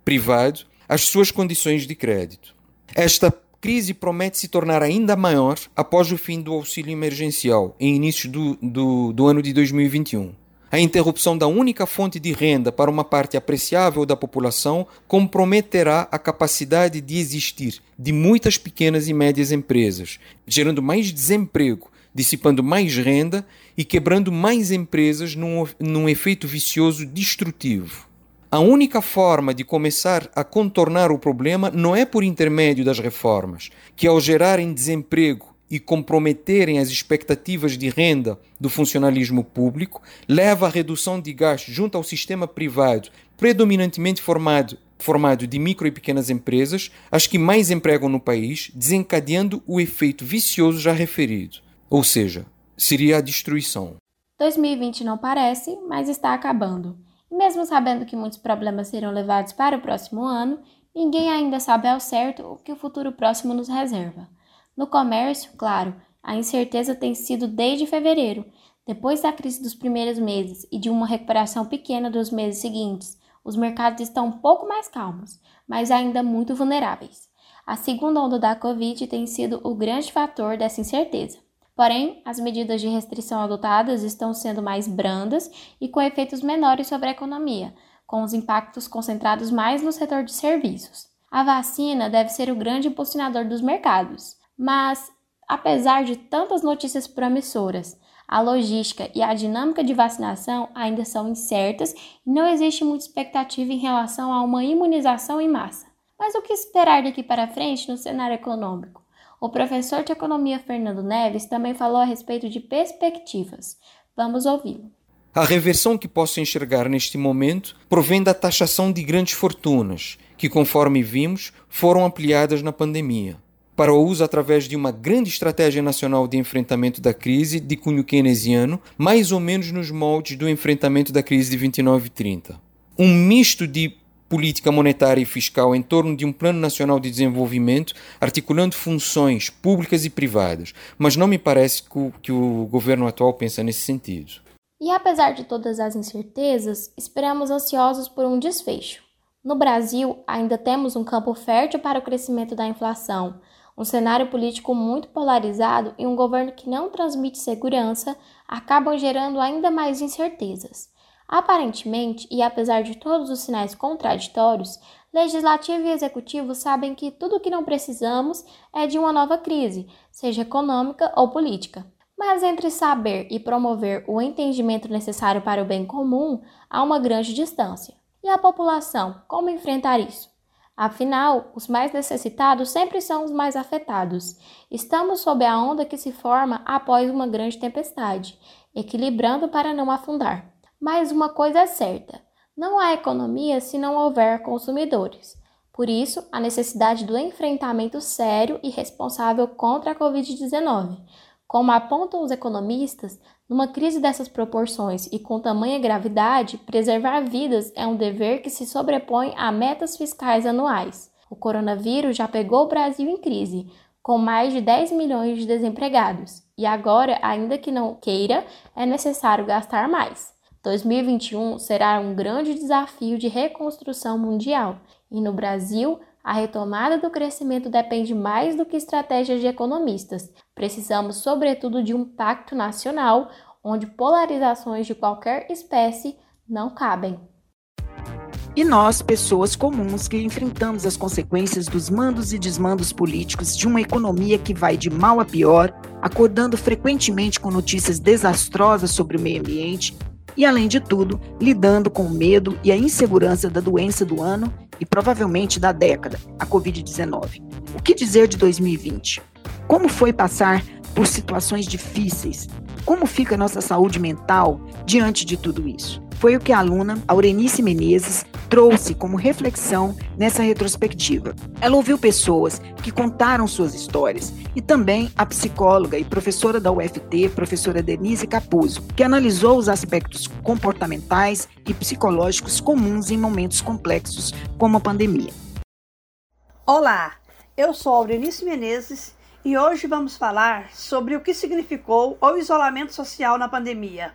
privado às suas condições de crédito. Esta crise promete se tornar ainda maior após o fim do auxílio emergencial, em início do, do, do ano de 2021. A interrupção da única fonte de renda para uma parte apreciável da população comprometerá a capacidade de existir de muitas pequenas e médias empresas, gerando mais desemprego, dissipando mais renda e quebrando mais empresas num, num efeito vicioso destrutivo. A única forma de começar a contornar o problema não é por intermédio das reformas, que ao gerarem desemprego e comprometerem as expectativas de renda do funcionalismo público, leva à redução de gastos junto ao sistema privado, predominantemente formado, formado de micro e pequenas empresas, as que mais empregam no país, desencadeando o efeito vicioso já referido, ou seja, seria a destruição. 2020 não parece, mas está acabando. E mesmo sabendo que muitos problemas serão levados para o próximo ano, ninguém ainda sabe ao certo o que o futuro próximo nos reserva. No comércio, claro, a incerteza tem sido desde fevereiro, depois da crise dos primeiros meses e de uma recuperação pequena dos meses seguintes. Os mercados estão um pouco mais calmos, mas ainda muito vulneráveis. A segunda onda da Covid tem sido o grande fator dessa incerteza. Porém, as medidas de restrição adotadas estão sendo mais brandas e com efeitos menores sobre a economia, com os impactos concentrados mais no setor de serviços. A vacina deve ser o grande impulsionador dos mercados, mas, apesar de tantas notícias promissoras, a logística e a dinâmica de vacinação ainda são incertas e não existe muita expectativa em relação a uma imunização em massa. Mas o que esperar daqui para frente no cenário econômico? O professor de economia Fernando Neves também falou a respeito de perspectivas. Vamos ouvi-lo. A reversão que posso enxergar neste momento provém da taxação de grandes fortunas, que, conforme vimos, foram ampliadas na pandemia, para o uso através de uma grande estratégia nacional de enfrentamento da crise de cunho keynesiano, mais ou menos nos moldes do enfrentamento da crise de 29 e 30. Um misto de política monetária e fiscal em torno de um plano nacional de desenvolvimento, articulando funções públicas e privadas. Mas não me parece que o, que o governo atual pensa nesse sentido. E apesar de todas as incertezas, esperamos ansiosos por um desfecho. No Brasil, ainda temos um campo fértil para o crescimento da inflação, um cenário político muito polarizado e um governo que não transmite segurança acabam gerando ainda mais incertezas. Aparentemente, e apesar de todos os sinais contraditórios, legislativo e executivo sabem que tudo o que não precisamos é de uma nova crise, seja econômica ou política. Mas entre saber e promover o entendimento necessário para o bem comum, há uma grande distância. E a população, como enfrentar isso? Afinal, os mais necessitados sempre são os mais afetados. Estamos sob a onda que se forma após uma grande tempestade, equilibrando para não afundar. Mas uma coisa é certa: não há economia se não houver consumidores. Por isso, a necessidade do enfrentamento sério e responsável contra a Covid-19. Como apontam os economistas, numa crise dessas proporções e com tamanha gravidade, preservar vidas é um dever que se sobrepõe a metas fiscais anuais. O coronavírus já pegou o Brasil em crise, com mais de 10 milhões de desempregados, e agora, ainda que não queira, é necessário gastar mais. 2021 será um grande desafio de reconstrução mundial e no Brasil, a retomada do crescimento depende mais do que estratégias de economistas. Precisamos, sobretudo, de um pacto nacional onde polarizações de qualquer espécie não cabem. E nós, pessoas comuns que enfrentamos as consequências dos mandos e desmandos políticos de uma economia que vai de mal a pior, acordando frequentemente com notícias desastrosas sobre o meio ambiente, e, além de tudo, lidando com o medo e a insegurança da doença do ano e provavelmente da década, a Covid-19. O que dizer de 2020? Como foi passar por situações difíceis? Como fica a nossa saúde mental diante de tudo isso? Foi o que a aluna Aurenice Menezes trouxe como reflexão nessa retrospectiva. Ela ouviu pessoas que contaram suas histórias e também a psicóloga e professora da UFT, professora Denise Capuzzo, que analisou os aspectos comportamentais e psicológicos comuns em momentos complexos como a pandemia. Olá, eu sou Aurenice Menezes e hoje vamos falar sobre o que significou o isolamento social na pandemia.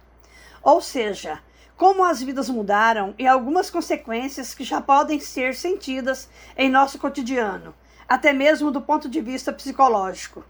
Ou seja, como as vidas mudaram e algumas consequências que já podem ser sentidas em nosso cotidiano, até mesmo do ponto de vista psicológico.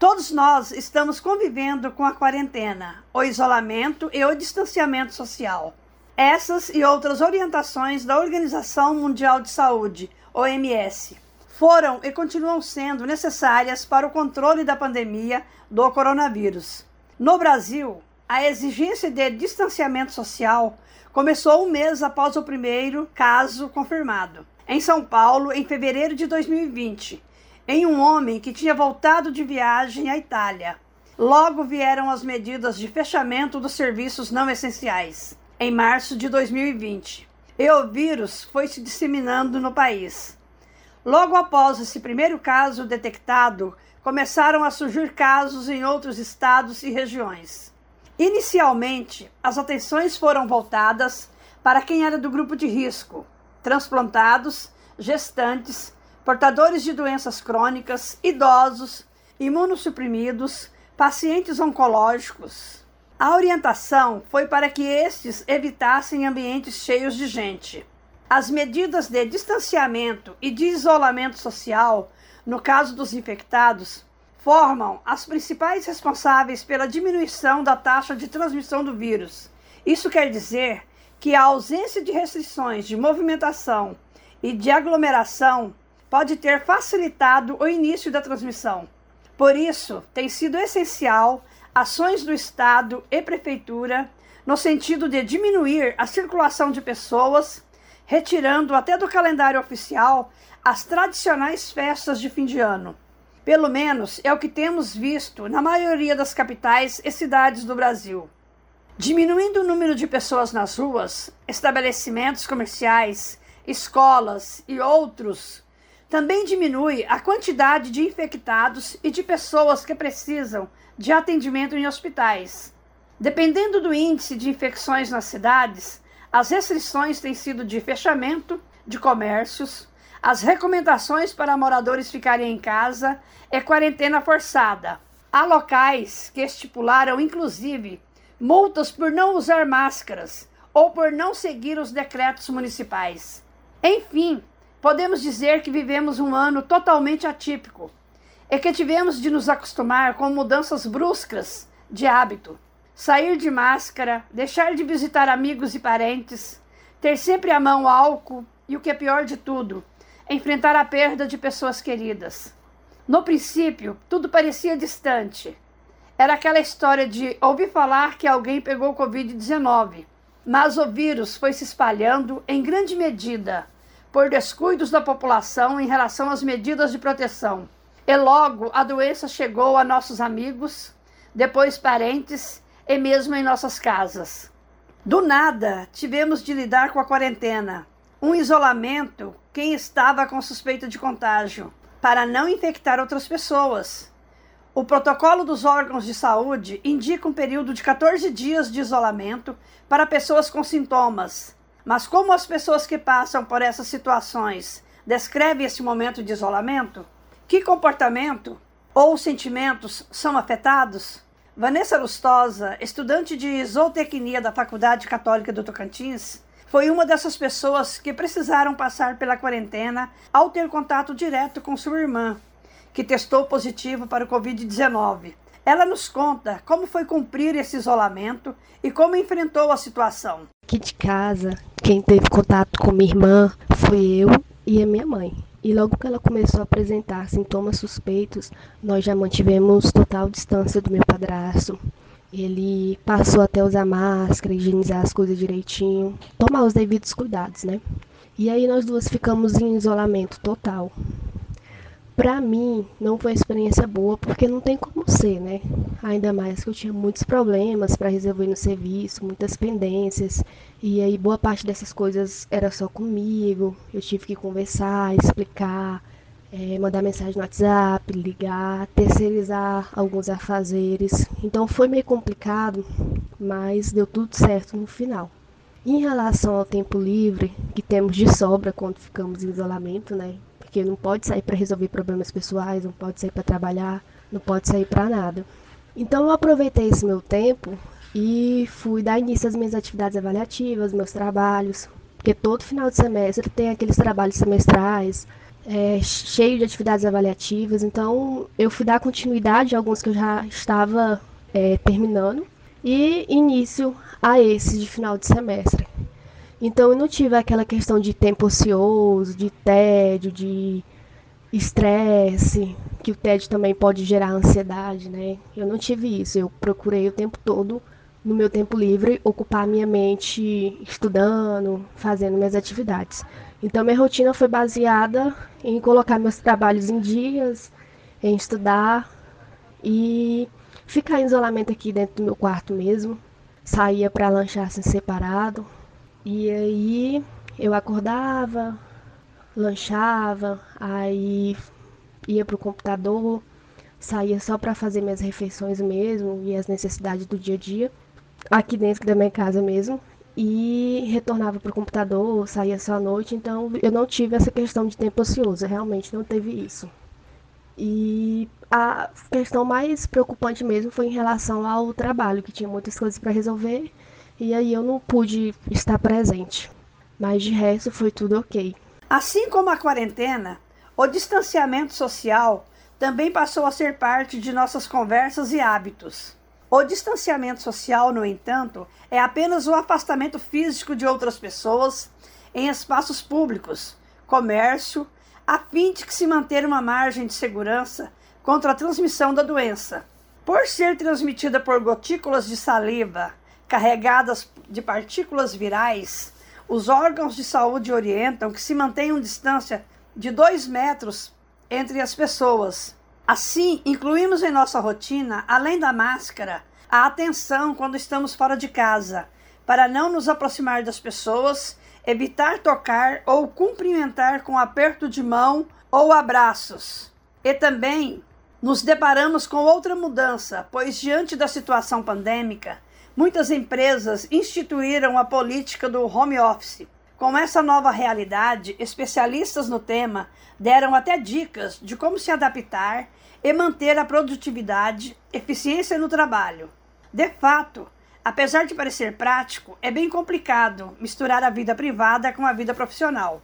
Todos nós estamos convivendo com a quarentena, o isolamento e o distanciamento social. Essas e outras orientações da Organização Mundial de Saúde, OMS, foram e continuam sendo necessárias para o controle da pandemia do coronavírus. No Brasil, a exigência de distanciamento social começou um mês após o primeiro caso confirmado, em São Paulo, em fevereiro de 2020, em um homem que tinha voltado de viagem à Itália. Logo vieram as medidas de fechamento dos serviços não essenciais, em março de 2020. E o vírus foi se disseminando no país. Logo após esse primeiro caso detectado, começaram a surgir casos em outros estados e regiões. Inicialmente, as atenções foram voltadas para quem era do grupo de risco: transplantados, gestantes, portadores de doenças crônicas, idosos, imunossuprimidos, pacientes oncológicos. A orientação foi para que estes evitassem ambientes cheios de gente. As medidas de distanciamento e de isolamento social, no caso dos infectados, formam as principais responsáveis pela diminuição da taxa de transmissão do vírus. Isso quer dizer que a ausência de restrições de movimentação e de aglomeração pode ter facilitado o início da transmissão. Por isso, tem sido essencial ações do Estado e Prefeitura no sentido de diminuir a circulação de pessoas retirando até do calendário oficial as tradicionais festas de fim de ano. Pelo menos é o que temos visto na maioria das capitais e cidades do Brasil. Diminuindo o número de pessoas nas ruas, estabelecimentos comerciais, escolas e outros, também diminui a quantidade de infectados e de pessoas que precisam de atendimento em hospitais. Dependendo do índice de infecções nas cidades, as restrições têm sido de fechamento de comércios, as recomendações para moradores ficarem em casa é quarentena forçada. Há locais que estipularam, inclusive, multas por não usar máscaras ou por não seguir os decretos municipais. Enfim, podemos dizer que vivemos um ano totalmente atípico e que tivemos de nos acostumar com mudanças bruscas de hábito sair de máscara, deixar de visitar amigos e parentes, ter sempre à mão álcool e o que é pior de tudo, enfrentar a perda de pessoas queridas. No princípio, tudo parecia distante. Era aquela história de ouvir falar que alguém pegou Covid-19, mas o vírus foi se espalhando em grande medida por descuidos da população em relação às medidas de proteção. E logo a doença chegou a nossos amigos, depois parentes e mesmo em nossas casas. Do nada, tivemos de lidar com a quarentena, um isolamento quem estava com suspeita de contágio, para não infectar outras pessoas. O protocolo dos órgãos de saúde indica um período de 14 dias de isolamento para pessoas com sintomas. Mas como as pessoas que passam por essas situações descrevem esse momento de isolamento? Que comportamento ou sentimentos são afetados? Vanessa Lustosa, estudante de zootecnia da Faculdade Católica do Tocantins, foi uma dessas pessoas que precisaram passar pela quarentena ao ter contato direto com sua irmã, que testou positivo para o Covid-19. Ela nos conta como foi cumprir esse isolamento e como enfrentou a situação. Aqui de casa, quem teve contato com minha irmã foi eu e a minha mãe. E logo que ela começou a apresentar sintomas suspeitos, nós já mantivemos total distância do meu padrasto. Ele passou até usar máscara, higienizar as coisas direitinho, tomar os devidos cuidados, né? E aí nós duas ficamos em isolamento total. Para mim, não foi uma experiência boa, porque não tem como ser, né? Ainda mais que eu tinha muitos problemas para resolver no serviço, muitas pendências, e aí boa parte dessas coisas era só comigo. Eu tive que conversar, explicar, é, mandar mensagem no WhatsApp, ligar, terceirizar alguns afazeres. Então foi meio complicado, mas deu tudo certo no final. Em relação ao tempo livre, que temos de sobra quando ficamos em isolamento, né? Porque não pode sair para resolver problemas pessoais, não pode sair para trabalhar, não pode sair para nada. Então eu aproveitei esse meu tempo e fui dar início às minhas atividades avaliativas, meus trabalhos, porque todo final de semestre tem aqueles trabalhos semestrais, é, cheio de atividades avaliativas, então eu fui dar continuidade a alguns que eu já estava é, terminando e início a esses de final de semestre. Então eu não tive aquela questão de tempo ocioso, de tédio, de estresse, que o tédio também pode gerar ansiedade, né? Eu não tive isso. Eu procurei o tempo todo no meu tempo livre, ocupar minha mente estudando, fazendo minhas atividades. Então, minha rotina foi baseada em colocar meus trabalhos em dias, em estudar e ficar em isolamento aqui dentro do meu quarto mesmo. Saía para lanchar separado. E aí eu acordava, lanchava, aí ia pro computador, saía só para fazer minhas refeições mesmo e as necessidades do dia a dia aqui dentro da minha casa mesmo. E retornava para o computador, saía só à noite, então eu não tive essa questão de tempo ocioso, realmente não teve isso. E a questão mais preocupante mesmo foi em relação ao trabalho, que tinha muitas coisas para resolver e aí eu não pude estar presente. Mas de resto foi tudo ok. Assim como a quarentena, o distanciamento social também passou a ser parte de nossas conversas e hábitos. O distanciamento social, no entanto, é apenas o afastamento físico de outras pessoas em espaços públicos, comércio, a fim de que se manter uma margem de segurança contra a transmissão da doença. Por ser transmitida por gotículas de saliva carregadas de partículas virais, os órgãos de saúde orientam que se mantenham distância de 2 metros entre as pessoas Assim, incluímos em nossa rotina, além da máscara, a atenção quando estamos fora de casa, para não nos aproximar das pessoas, evitar tocar ou cumprimentar com aperto de mão ou abraços. E também nos deparamos com outra mudança, pois diante da situação pandêmica, muitas empresas instituíram a política do home office. Com essa nova realidade, especialistas no tema deram até dicas de como se adaptar e manter a produtividade, eficiência no trabalho. De fato, apesar de parecer prático, é bem complicado misturar a vida privada com a vida profissional.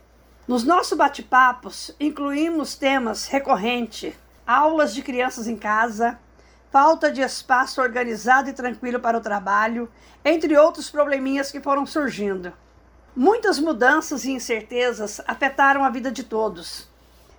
Nos nossos bate-papos, incluímos temas recorrentes: aulas de crianças em casa, falta de espaço organizado e tranquilo para o trabalho, entre outros probleminhas que foram surgindo. Muitas mudanças e incertezas afetaram a vida de todos.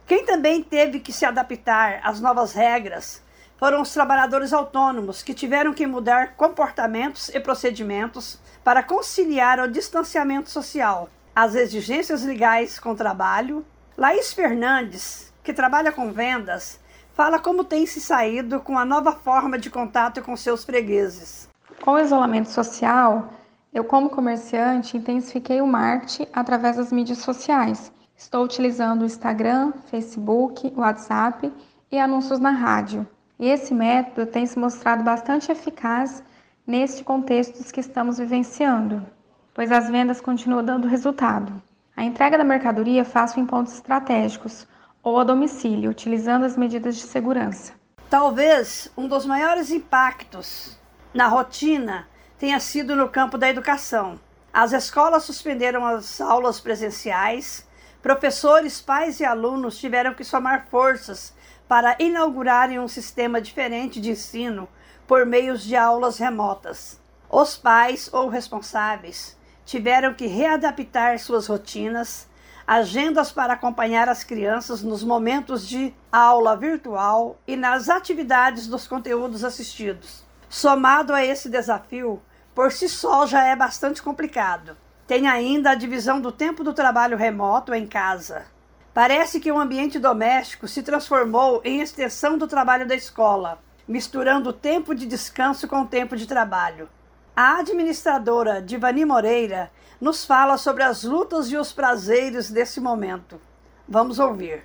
Quem também teve que se adaptar às novas regras foram os trabalhadores autônomos, que tiveram que mudar comportamentos e procedimentos para conciliar o distanciamento social, as exigências legais com o trabalho. Laís Fernandes, que trabalha com vendas, fala como tem se saído com a nova forma de contato com seus fregueses. Com o isolamento social, eu, como comerciante, intensifiquei o marketing através das mídias sociais Estou utilizando o Instagram, Facebook, WhatsApp e anúncios na rádio. E esse método tem se mostrado bastante eficaz neste contexto que estamos vivenciando, pois as vendas continuam dando resultado. A entrega da mercadoria faço em pontos estratégicos ou a domicílio, utilizando as medidas de segurança. Talvez um dos maiores impactos na rotina tenha sido no campo da educação. As escolas suspenderam as aulas presenciais Professores, pais e alunos tiveram que somar forças para inaugurarem um sistema diferente de ensino por meio de aulas remotas. Os pais ou responsáveis tiveram que readaptar suas rotinas, agendas para acompanhar as crianças nos momentos de aula virtual e nas atividades dos conteúdos assistidos. Somado a esse desafio, por si só já é bastante complicado. Tem ainda a divisão do tempo do trabalho remoto em casa. Parece que o ambiente doméstico se transformou em extensão do trabalho da escola, misturando o tempo de descanso com o tempo de trabalho. A administradora Divani Moreira nos fala sobre as lutas e os prazeres desse momento. Vamos ouvir.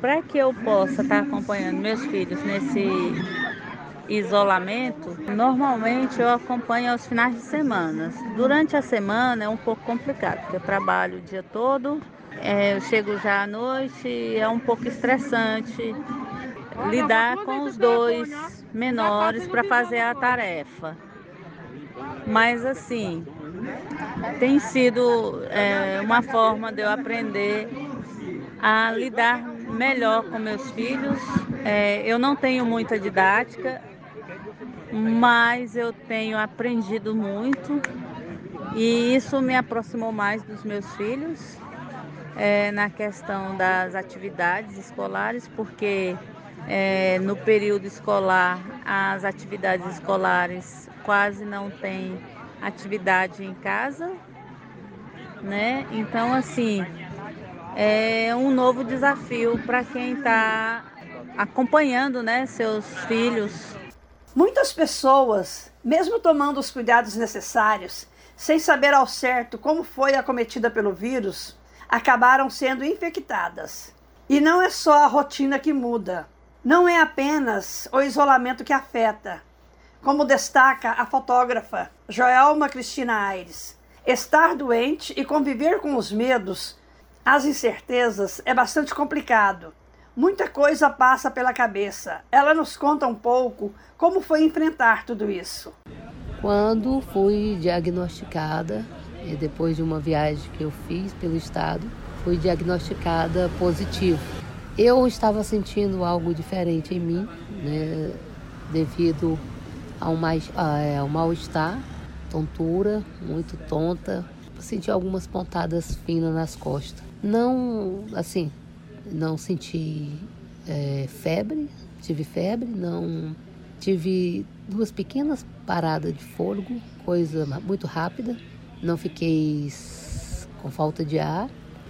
Para que eu possa estar acompanhando meus filhos nesse isolamento, normalmente eu acompanho aos finais de semana. Durante a semana é um pouco complicado, porque eu trabalho o dia todo, é, eu chego já à noite, é um pouco estressante lidar com os dois menores para fazer a tarefa. Mas assim, tem sido é, uma forma de eu aprender a lidar melhor com meus filhos. É, eu não tenho muita didática, mas eu tenho aprendido muito e isso me aproximou mais dos meus filhos é, na questão das atividades escolares, porque é, no período escolar as atividades escolares quase não tem atividade em casa, né? Então, assim, é um novo desafio para quem está acompanhando, né, seus filhos. Muitas pessoas, mesmo tomando os cuidados necessários, sem saber ao certo como foi acometida pelo vírus, acabaram sendo infectadas. E não é só a rotina que muda, não é apenas o isolamento que afeta, como destaca a fotógrafa Joelma Cristina Aires. Estar doente e conviver com os medos, as incertezas, é bastante complicado. Muita coisa passa pela cabeça. Ela nos conta um pouco como foi enfrentar tudo isso. Quando fui diagnosticada, depois de uma viagem que eu fiz pelo estado, fui diagnosticada positivo. Eu estava sentindo algo diferente em mim, né, devido a um, mais, a, um mal-estar, tontura, muito tonta. Senti algumas pontadas finas nas costas. Não, assim, não senti é, febre, tive febre, não tive duas pequenas paradas de fôlego, coisa muito rápida. Não fiquei com falta de ar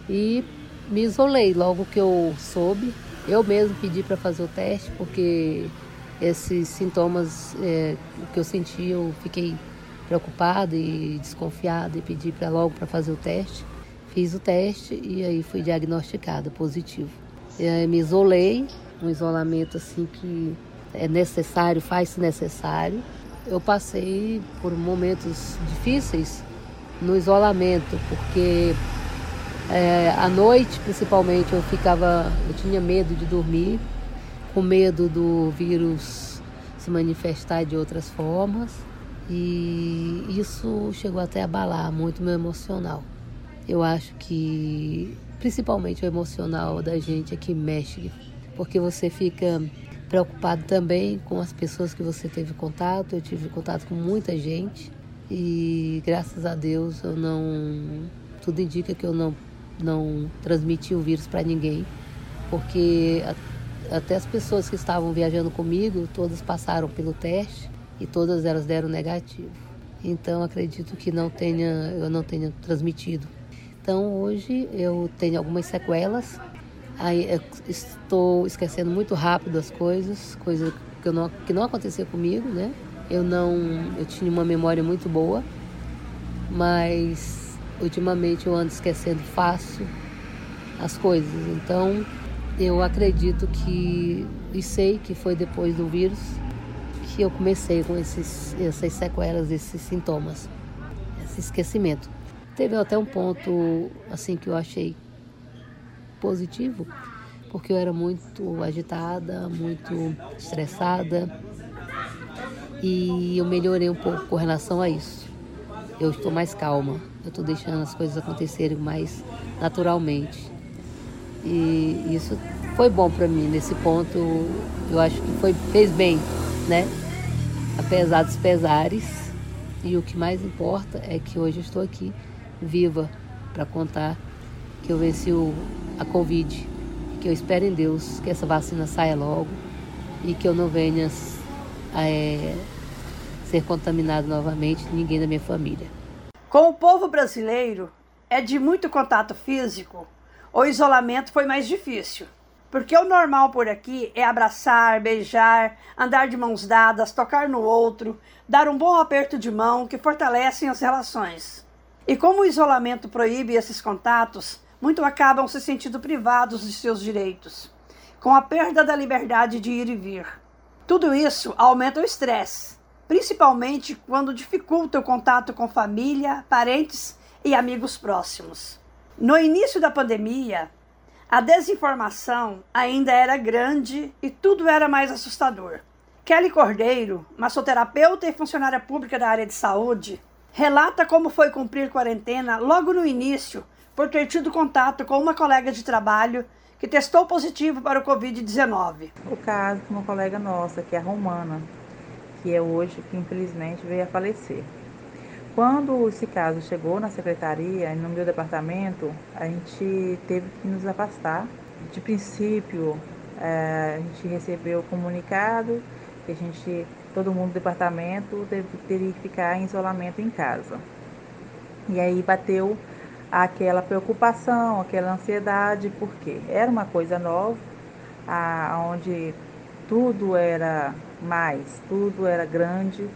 e me isolei logo que eu soube. Eu mesmo pedi para fazer o teste porque esses sintomas é, que eu senti, eu fiquei preocupado e desconfiado e pedi para logo para fazer o teste. Fiz o teste e aí fui diagnosticada positivo. Me isolei, um isolamento assim que é necessário, faz-se necessário. Eu passei por momentos difíceis no isolamento, porque é, à noite, principalmente, eu ficava, eu tinha medo de dormir, com medo do vírus se manifestar de outras formas. E isso chegou até a abalar muito meu emocional. Eu acho que principalmente o emocional da gente é que mexe, porque você fica preocupado também com as pessoas que você teve contato. Eu tive contato com muita gente e graças a Deus eu não. Tudo indica que eu não, não transmiti o vírus para ninguém, porque até as pessoas que estavam viajando comigo, todas passaram pelo teste e todas elas deram negativo. Então acredito que não tenha, eu não tenha transmitido. Então hoje eu tenho algumas sequelas. Aí estou esquecendo muito rápido as coisas, coisas que, não, que não aconteceu comigo, né? Eu não, eu tinha uma memória muito boa, mas ultimamente eu ando esquecendo fácil as coisas. Então eu acredito que e sei que foi depois do vírus que eu comecei com esses, essas sequelas, esses sintomas, esse esquecimento. Teve até um ponto assim que eu achei positivo, porque eu era muito agitada, muito estressada e eu melhorei um pouco com relação a isso. Eu estou mais calma, eu estou deixando as coisas acontecerem mais naturalmente. E isso foi bom para mim nesse ponto. Eu acho que foi fez bem, né? Apesar dos pesares. E o que mais importa é que hoje estou aqui viva para contar que eu venci o, a Covid, que eu espero em Deus que essa vacina saia logo e que eu não venha é, ser contaminado novamente, ninguém da minha família. Com o povo brasileiro, é de muito contato físico, o isolamento foi mais difícil. Porque o normal por aqui é abraçar, beijar, andar de mãos dadas, tocar no outro, dar um bom aperto de mão que fortalecem as relações. E como o isolamento proíbe esses contatos, muitos acabam se sentindo privados de seus direitos, com a perda da liberdade de ir e vir. Tudo isso aumenta o estresse, principalmente quando dificulta o contato com família, parentes e amigos próximos. No início da pandemia, a desinformação ainda era grande e tudo era mais assustador. Kelly Cordeiro, massoterapeuta e funcionária pública da área de saúde, relata como foi cumprir quarentena logo no início, por ter tido contato com uma colega de trabalho que testou positivo para o Covid-19. O caso de uma colega nossa, que é romana, que é hoje, que infelizmente veio a falecer. Quando esse caso chegou na secretaria, no meu departamento, a gente teve que nos afastar. De princípio, eh, a gente recebeu o comunicado que a gente todo mundo do departamento teria que ficar em isolamento em casa. E aí bateu aquela preocupação, aquela ansiedade, porque era uma coisa nova, onde tudo era mais, tudo era grande,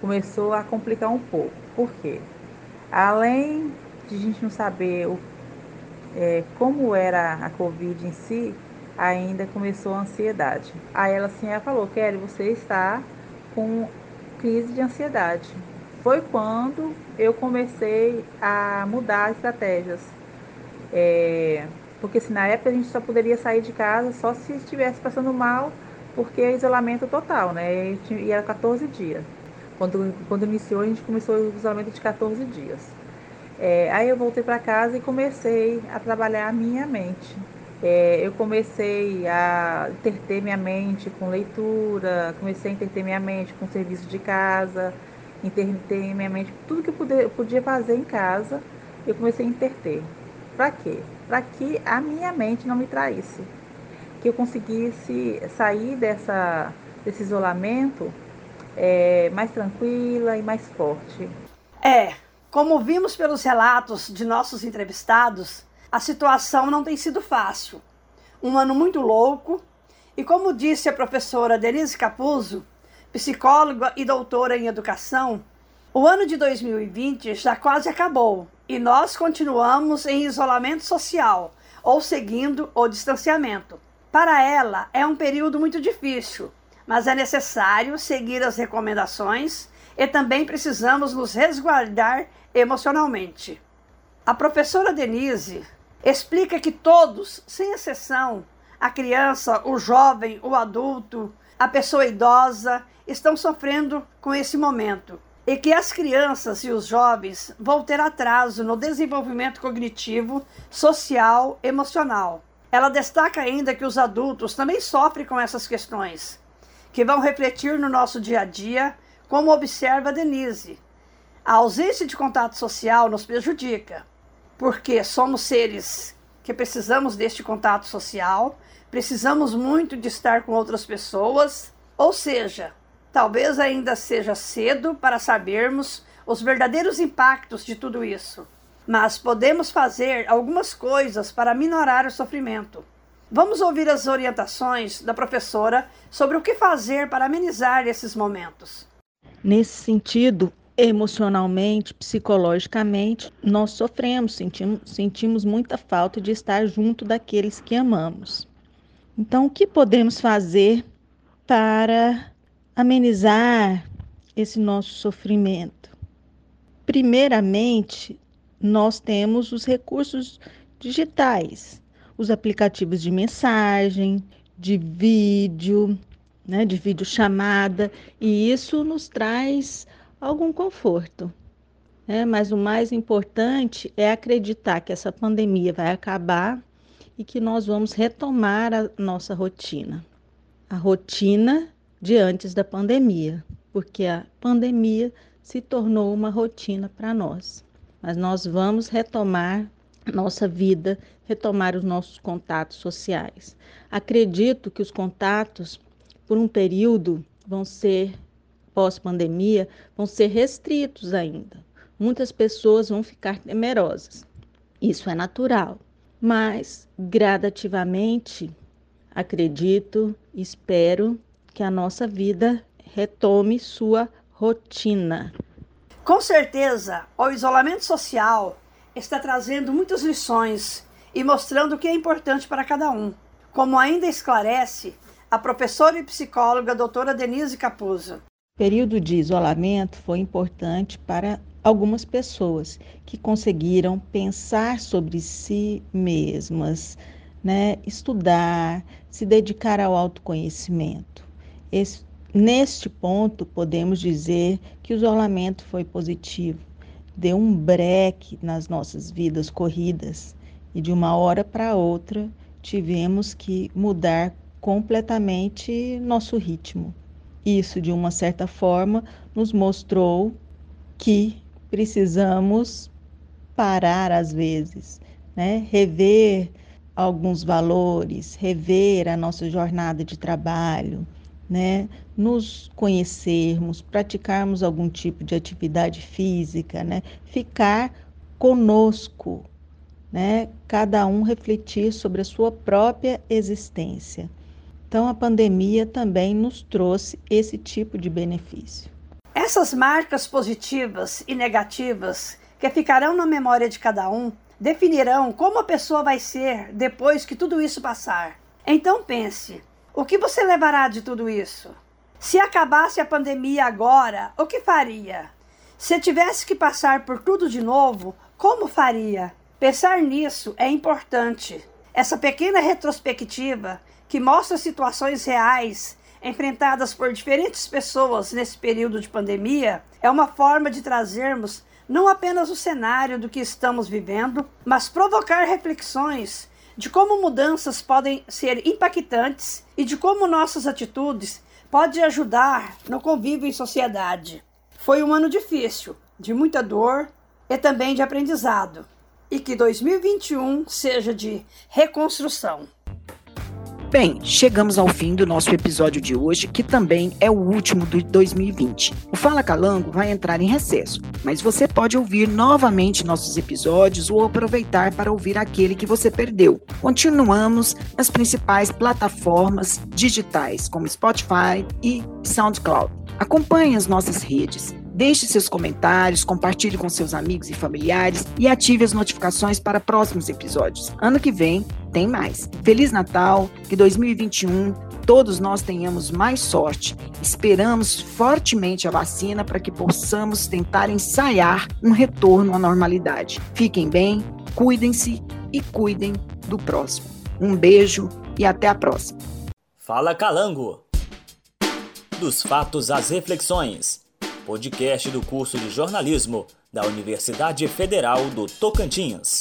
começou a complicar um pouco. Por quê? Além de a gente não saber o, é, como era a Covid em si, ainda começou a ansiedade. Aí ela assim, ela falou, Kelly, você está com crise de ansiedade. Foi quando eu comecei a mudar estratégias. É, porque assim, na época a gente só poderia sair de casa só se estivesse passando mal, porque é isolamento total, né? E era 14 dias. Quando, quando iniciou, a gente começou o isolamento de 14 dias. É, aí eu voltei para casa e comecei a trabalhar a minha mente. É, eu comecei a interter minha mente com leitura, comecei a interter minha mente com serviço de casa, interter minha mente, tudo que eu podia, fazer em casa, eu comecei a interter. Para quê? Para que a minha mente não me traísse. Que eu conseguisse sair dessa, desse isolamento é, mais tranquila e mais forte. É, como vimos pelos relatos de nossos entrevistados, a situação não tem sido fácil. Um ano muito louco, e como disse a professora Denise Capuzzo, psicóloga e doutora em educação, o ano de 2020 já quase acabou e nós continuamos em isolamento social ou seguindo o distanciamento. Para ela, é um período muito difícil, mas é necessário seguir as recomendações e também precisamos nos resguardar emocionalmente. A professora Denise explica que todos, sem exceção, a criança, o jovem, o adulto, a pessoa idosa, estão sofrendo com esse momento. E que as crianças e os jovens vão ter atraso no desenvolvimento cognitivo, social, emocional. Ela destaca ainda que os adultos também sofrem com essas questões, que vão refletir no nosso dia a dia, como observa Denise. A ausência de contato social nos prejudica, porque somos seres que precisamos deste contato social, precisamos muito de estar com outras pessoas, ou seja, talvez ainda seja cedo para sabermos os verdadeiros impactos de tudo isso, mas podemos fazer algumas coisas para minorar o sofrimento. Vamos ouvir as orientações da professora sobre o que fazer para amenizar esses momentos. Nesse sentido, emocionalmente, psicologicamente, nós sofremos, sentimos, sentimos muita falta de estar junto daqueles que amamos. Então, o que podemos fazer para amenizar esse nosso sofrimento? Primeiramente, nós temos os recursos digitais, os aplicativos de mensagem, de vídeo, né, de videochamada, e isso nos traz algum conforto. Né? Mas o mais importante é acreditar que essa pandemia vai acabar e que nós vamos retomar a nossa rotina. A rotina de antes da pandemia, porque a pandemia se tornou uma rotina para nós. Mas nós vamos retomar nossa vida, retomar os nossos contatos sociais. Acredito que os contatos, por um período, vão ser pós-pandemia vão ser restritos ainda. Muitas pessoas vão ficar temerosas. Isso é natural, mas gradativamente acredito, espero que a nossa vida retome sua rotina. Com certeza, o isolamento social está trazendo muitas lições e mostrando o que é importante para cada um. Como ainda esclarece a professora e psicóloga doutora Denise Capuzzo. O período de isolamento foi importante para algumas pessoas que conseguiram pensar sobre si mesmas, né? estudar, se dedicar ao autoconhecimento. Esse, neste ponto, podemos dizer que o isolamento foi positivo, deu um breque nas nossas vidas corridas e de uma hora para outra tivemos que mudar completamente nosso ritmo. Isso, de uma certa forma, nos mostrou que precisamos parar às vezes, né? rever alguns valores, rever a nossa jornada de trabalho, né, nos conhecermos, praticarmos algum tipo de atividade física, né, ficar conosco, né, cada um refletir sobre a sua própria existência. Então, a pandemia também nos trouxe esse tipo de benefício. Essas marcas positivas e negativas que ficarão na memória de cada um definirão como a pessoa vai ser depois que tudo isso passar. Então pense: o que você levará de tudo isso? Se acabasse a pandemia agora, o que faria? Se tivesse que passar por tudo de novo, como faria? Pensar nisso é importante. Essa pequena retrospectiva que mostra situações reais enfrentadas por diferentes pessoas nesse período de pandemia é uma forma de trazermos não apenas o cenário do que estamos vivendo, mas provocar reflexões de como mudanças podem ser impactantes e de como nossas atitudes podem ajudar no convívio em sociedade. Foi um ano difícil, de muita dor e também de aprendizado. E que 2021 seja de reconstrução. Bem, chegamos ao fim do nosso episódio de hoje, que também é o último de 2020. O Fala Calango vai entrar em recesso, mas você pode ouvir novamente nossos episódios ou aproveitar para ouvir aquele que você perdeu. Continuamos nas principais plataformas digitais, como Spotify e SoundCloud. Acompanhe as nossas redes. Deixe seus comentários, compartilhe com seus amigos e familiares e ative as notificações para próximos episódios. Ano que vem tem mais. Feliz Natal, que 2021 todos nós tenhamos mais sorte. Esperamos fortemente a vacina para que possamos tentar ensaiar um retorno à normalidade. Fiquem bem, cuidem-se e cuidem do próximo. Um beijo e até a próxima. Fala Calango. Dos fatos às reflexões podcast do curso de jornalismo da Universidade Federal do Tocantins.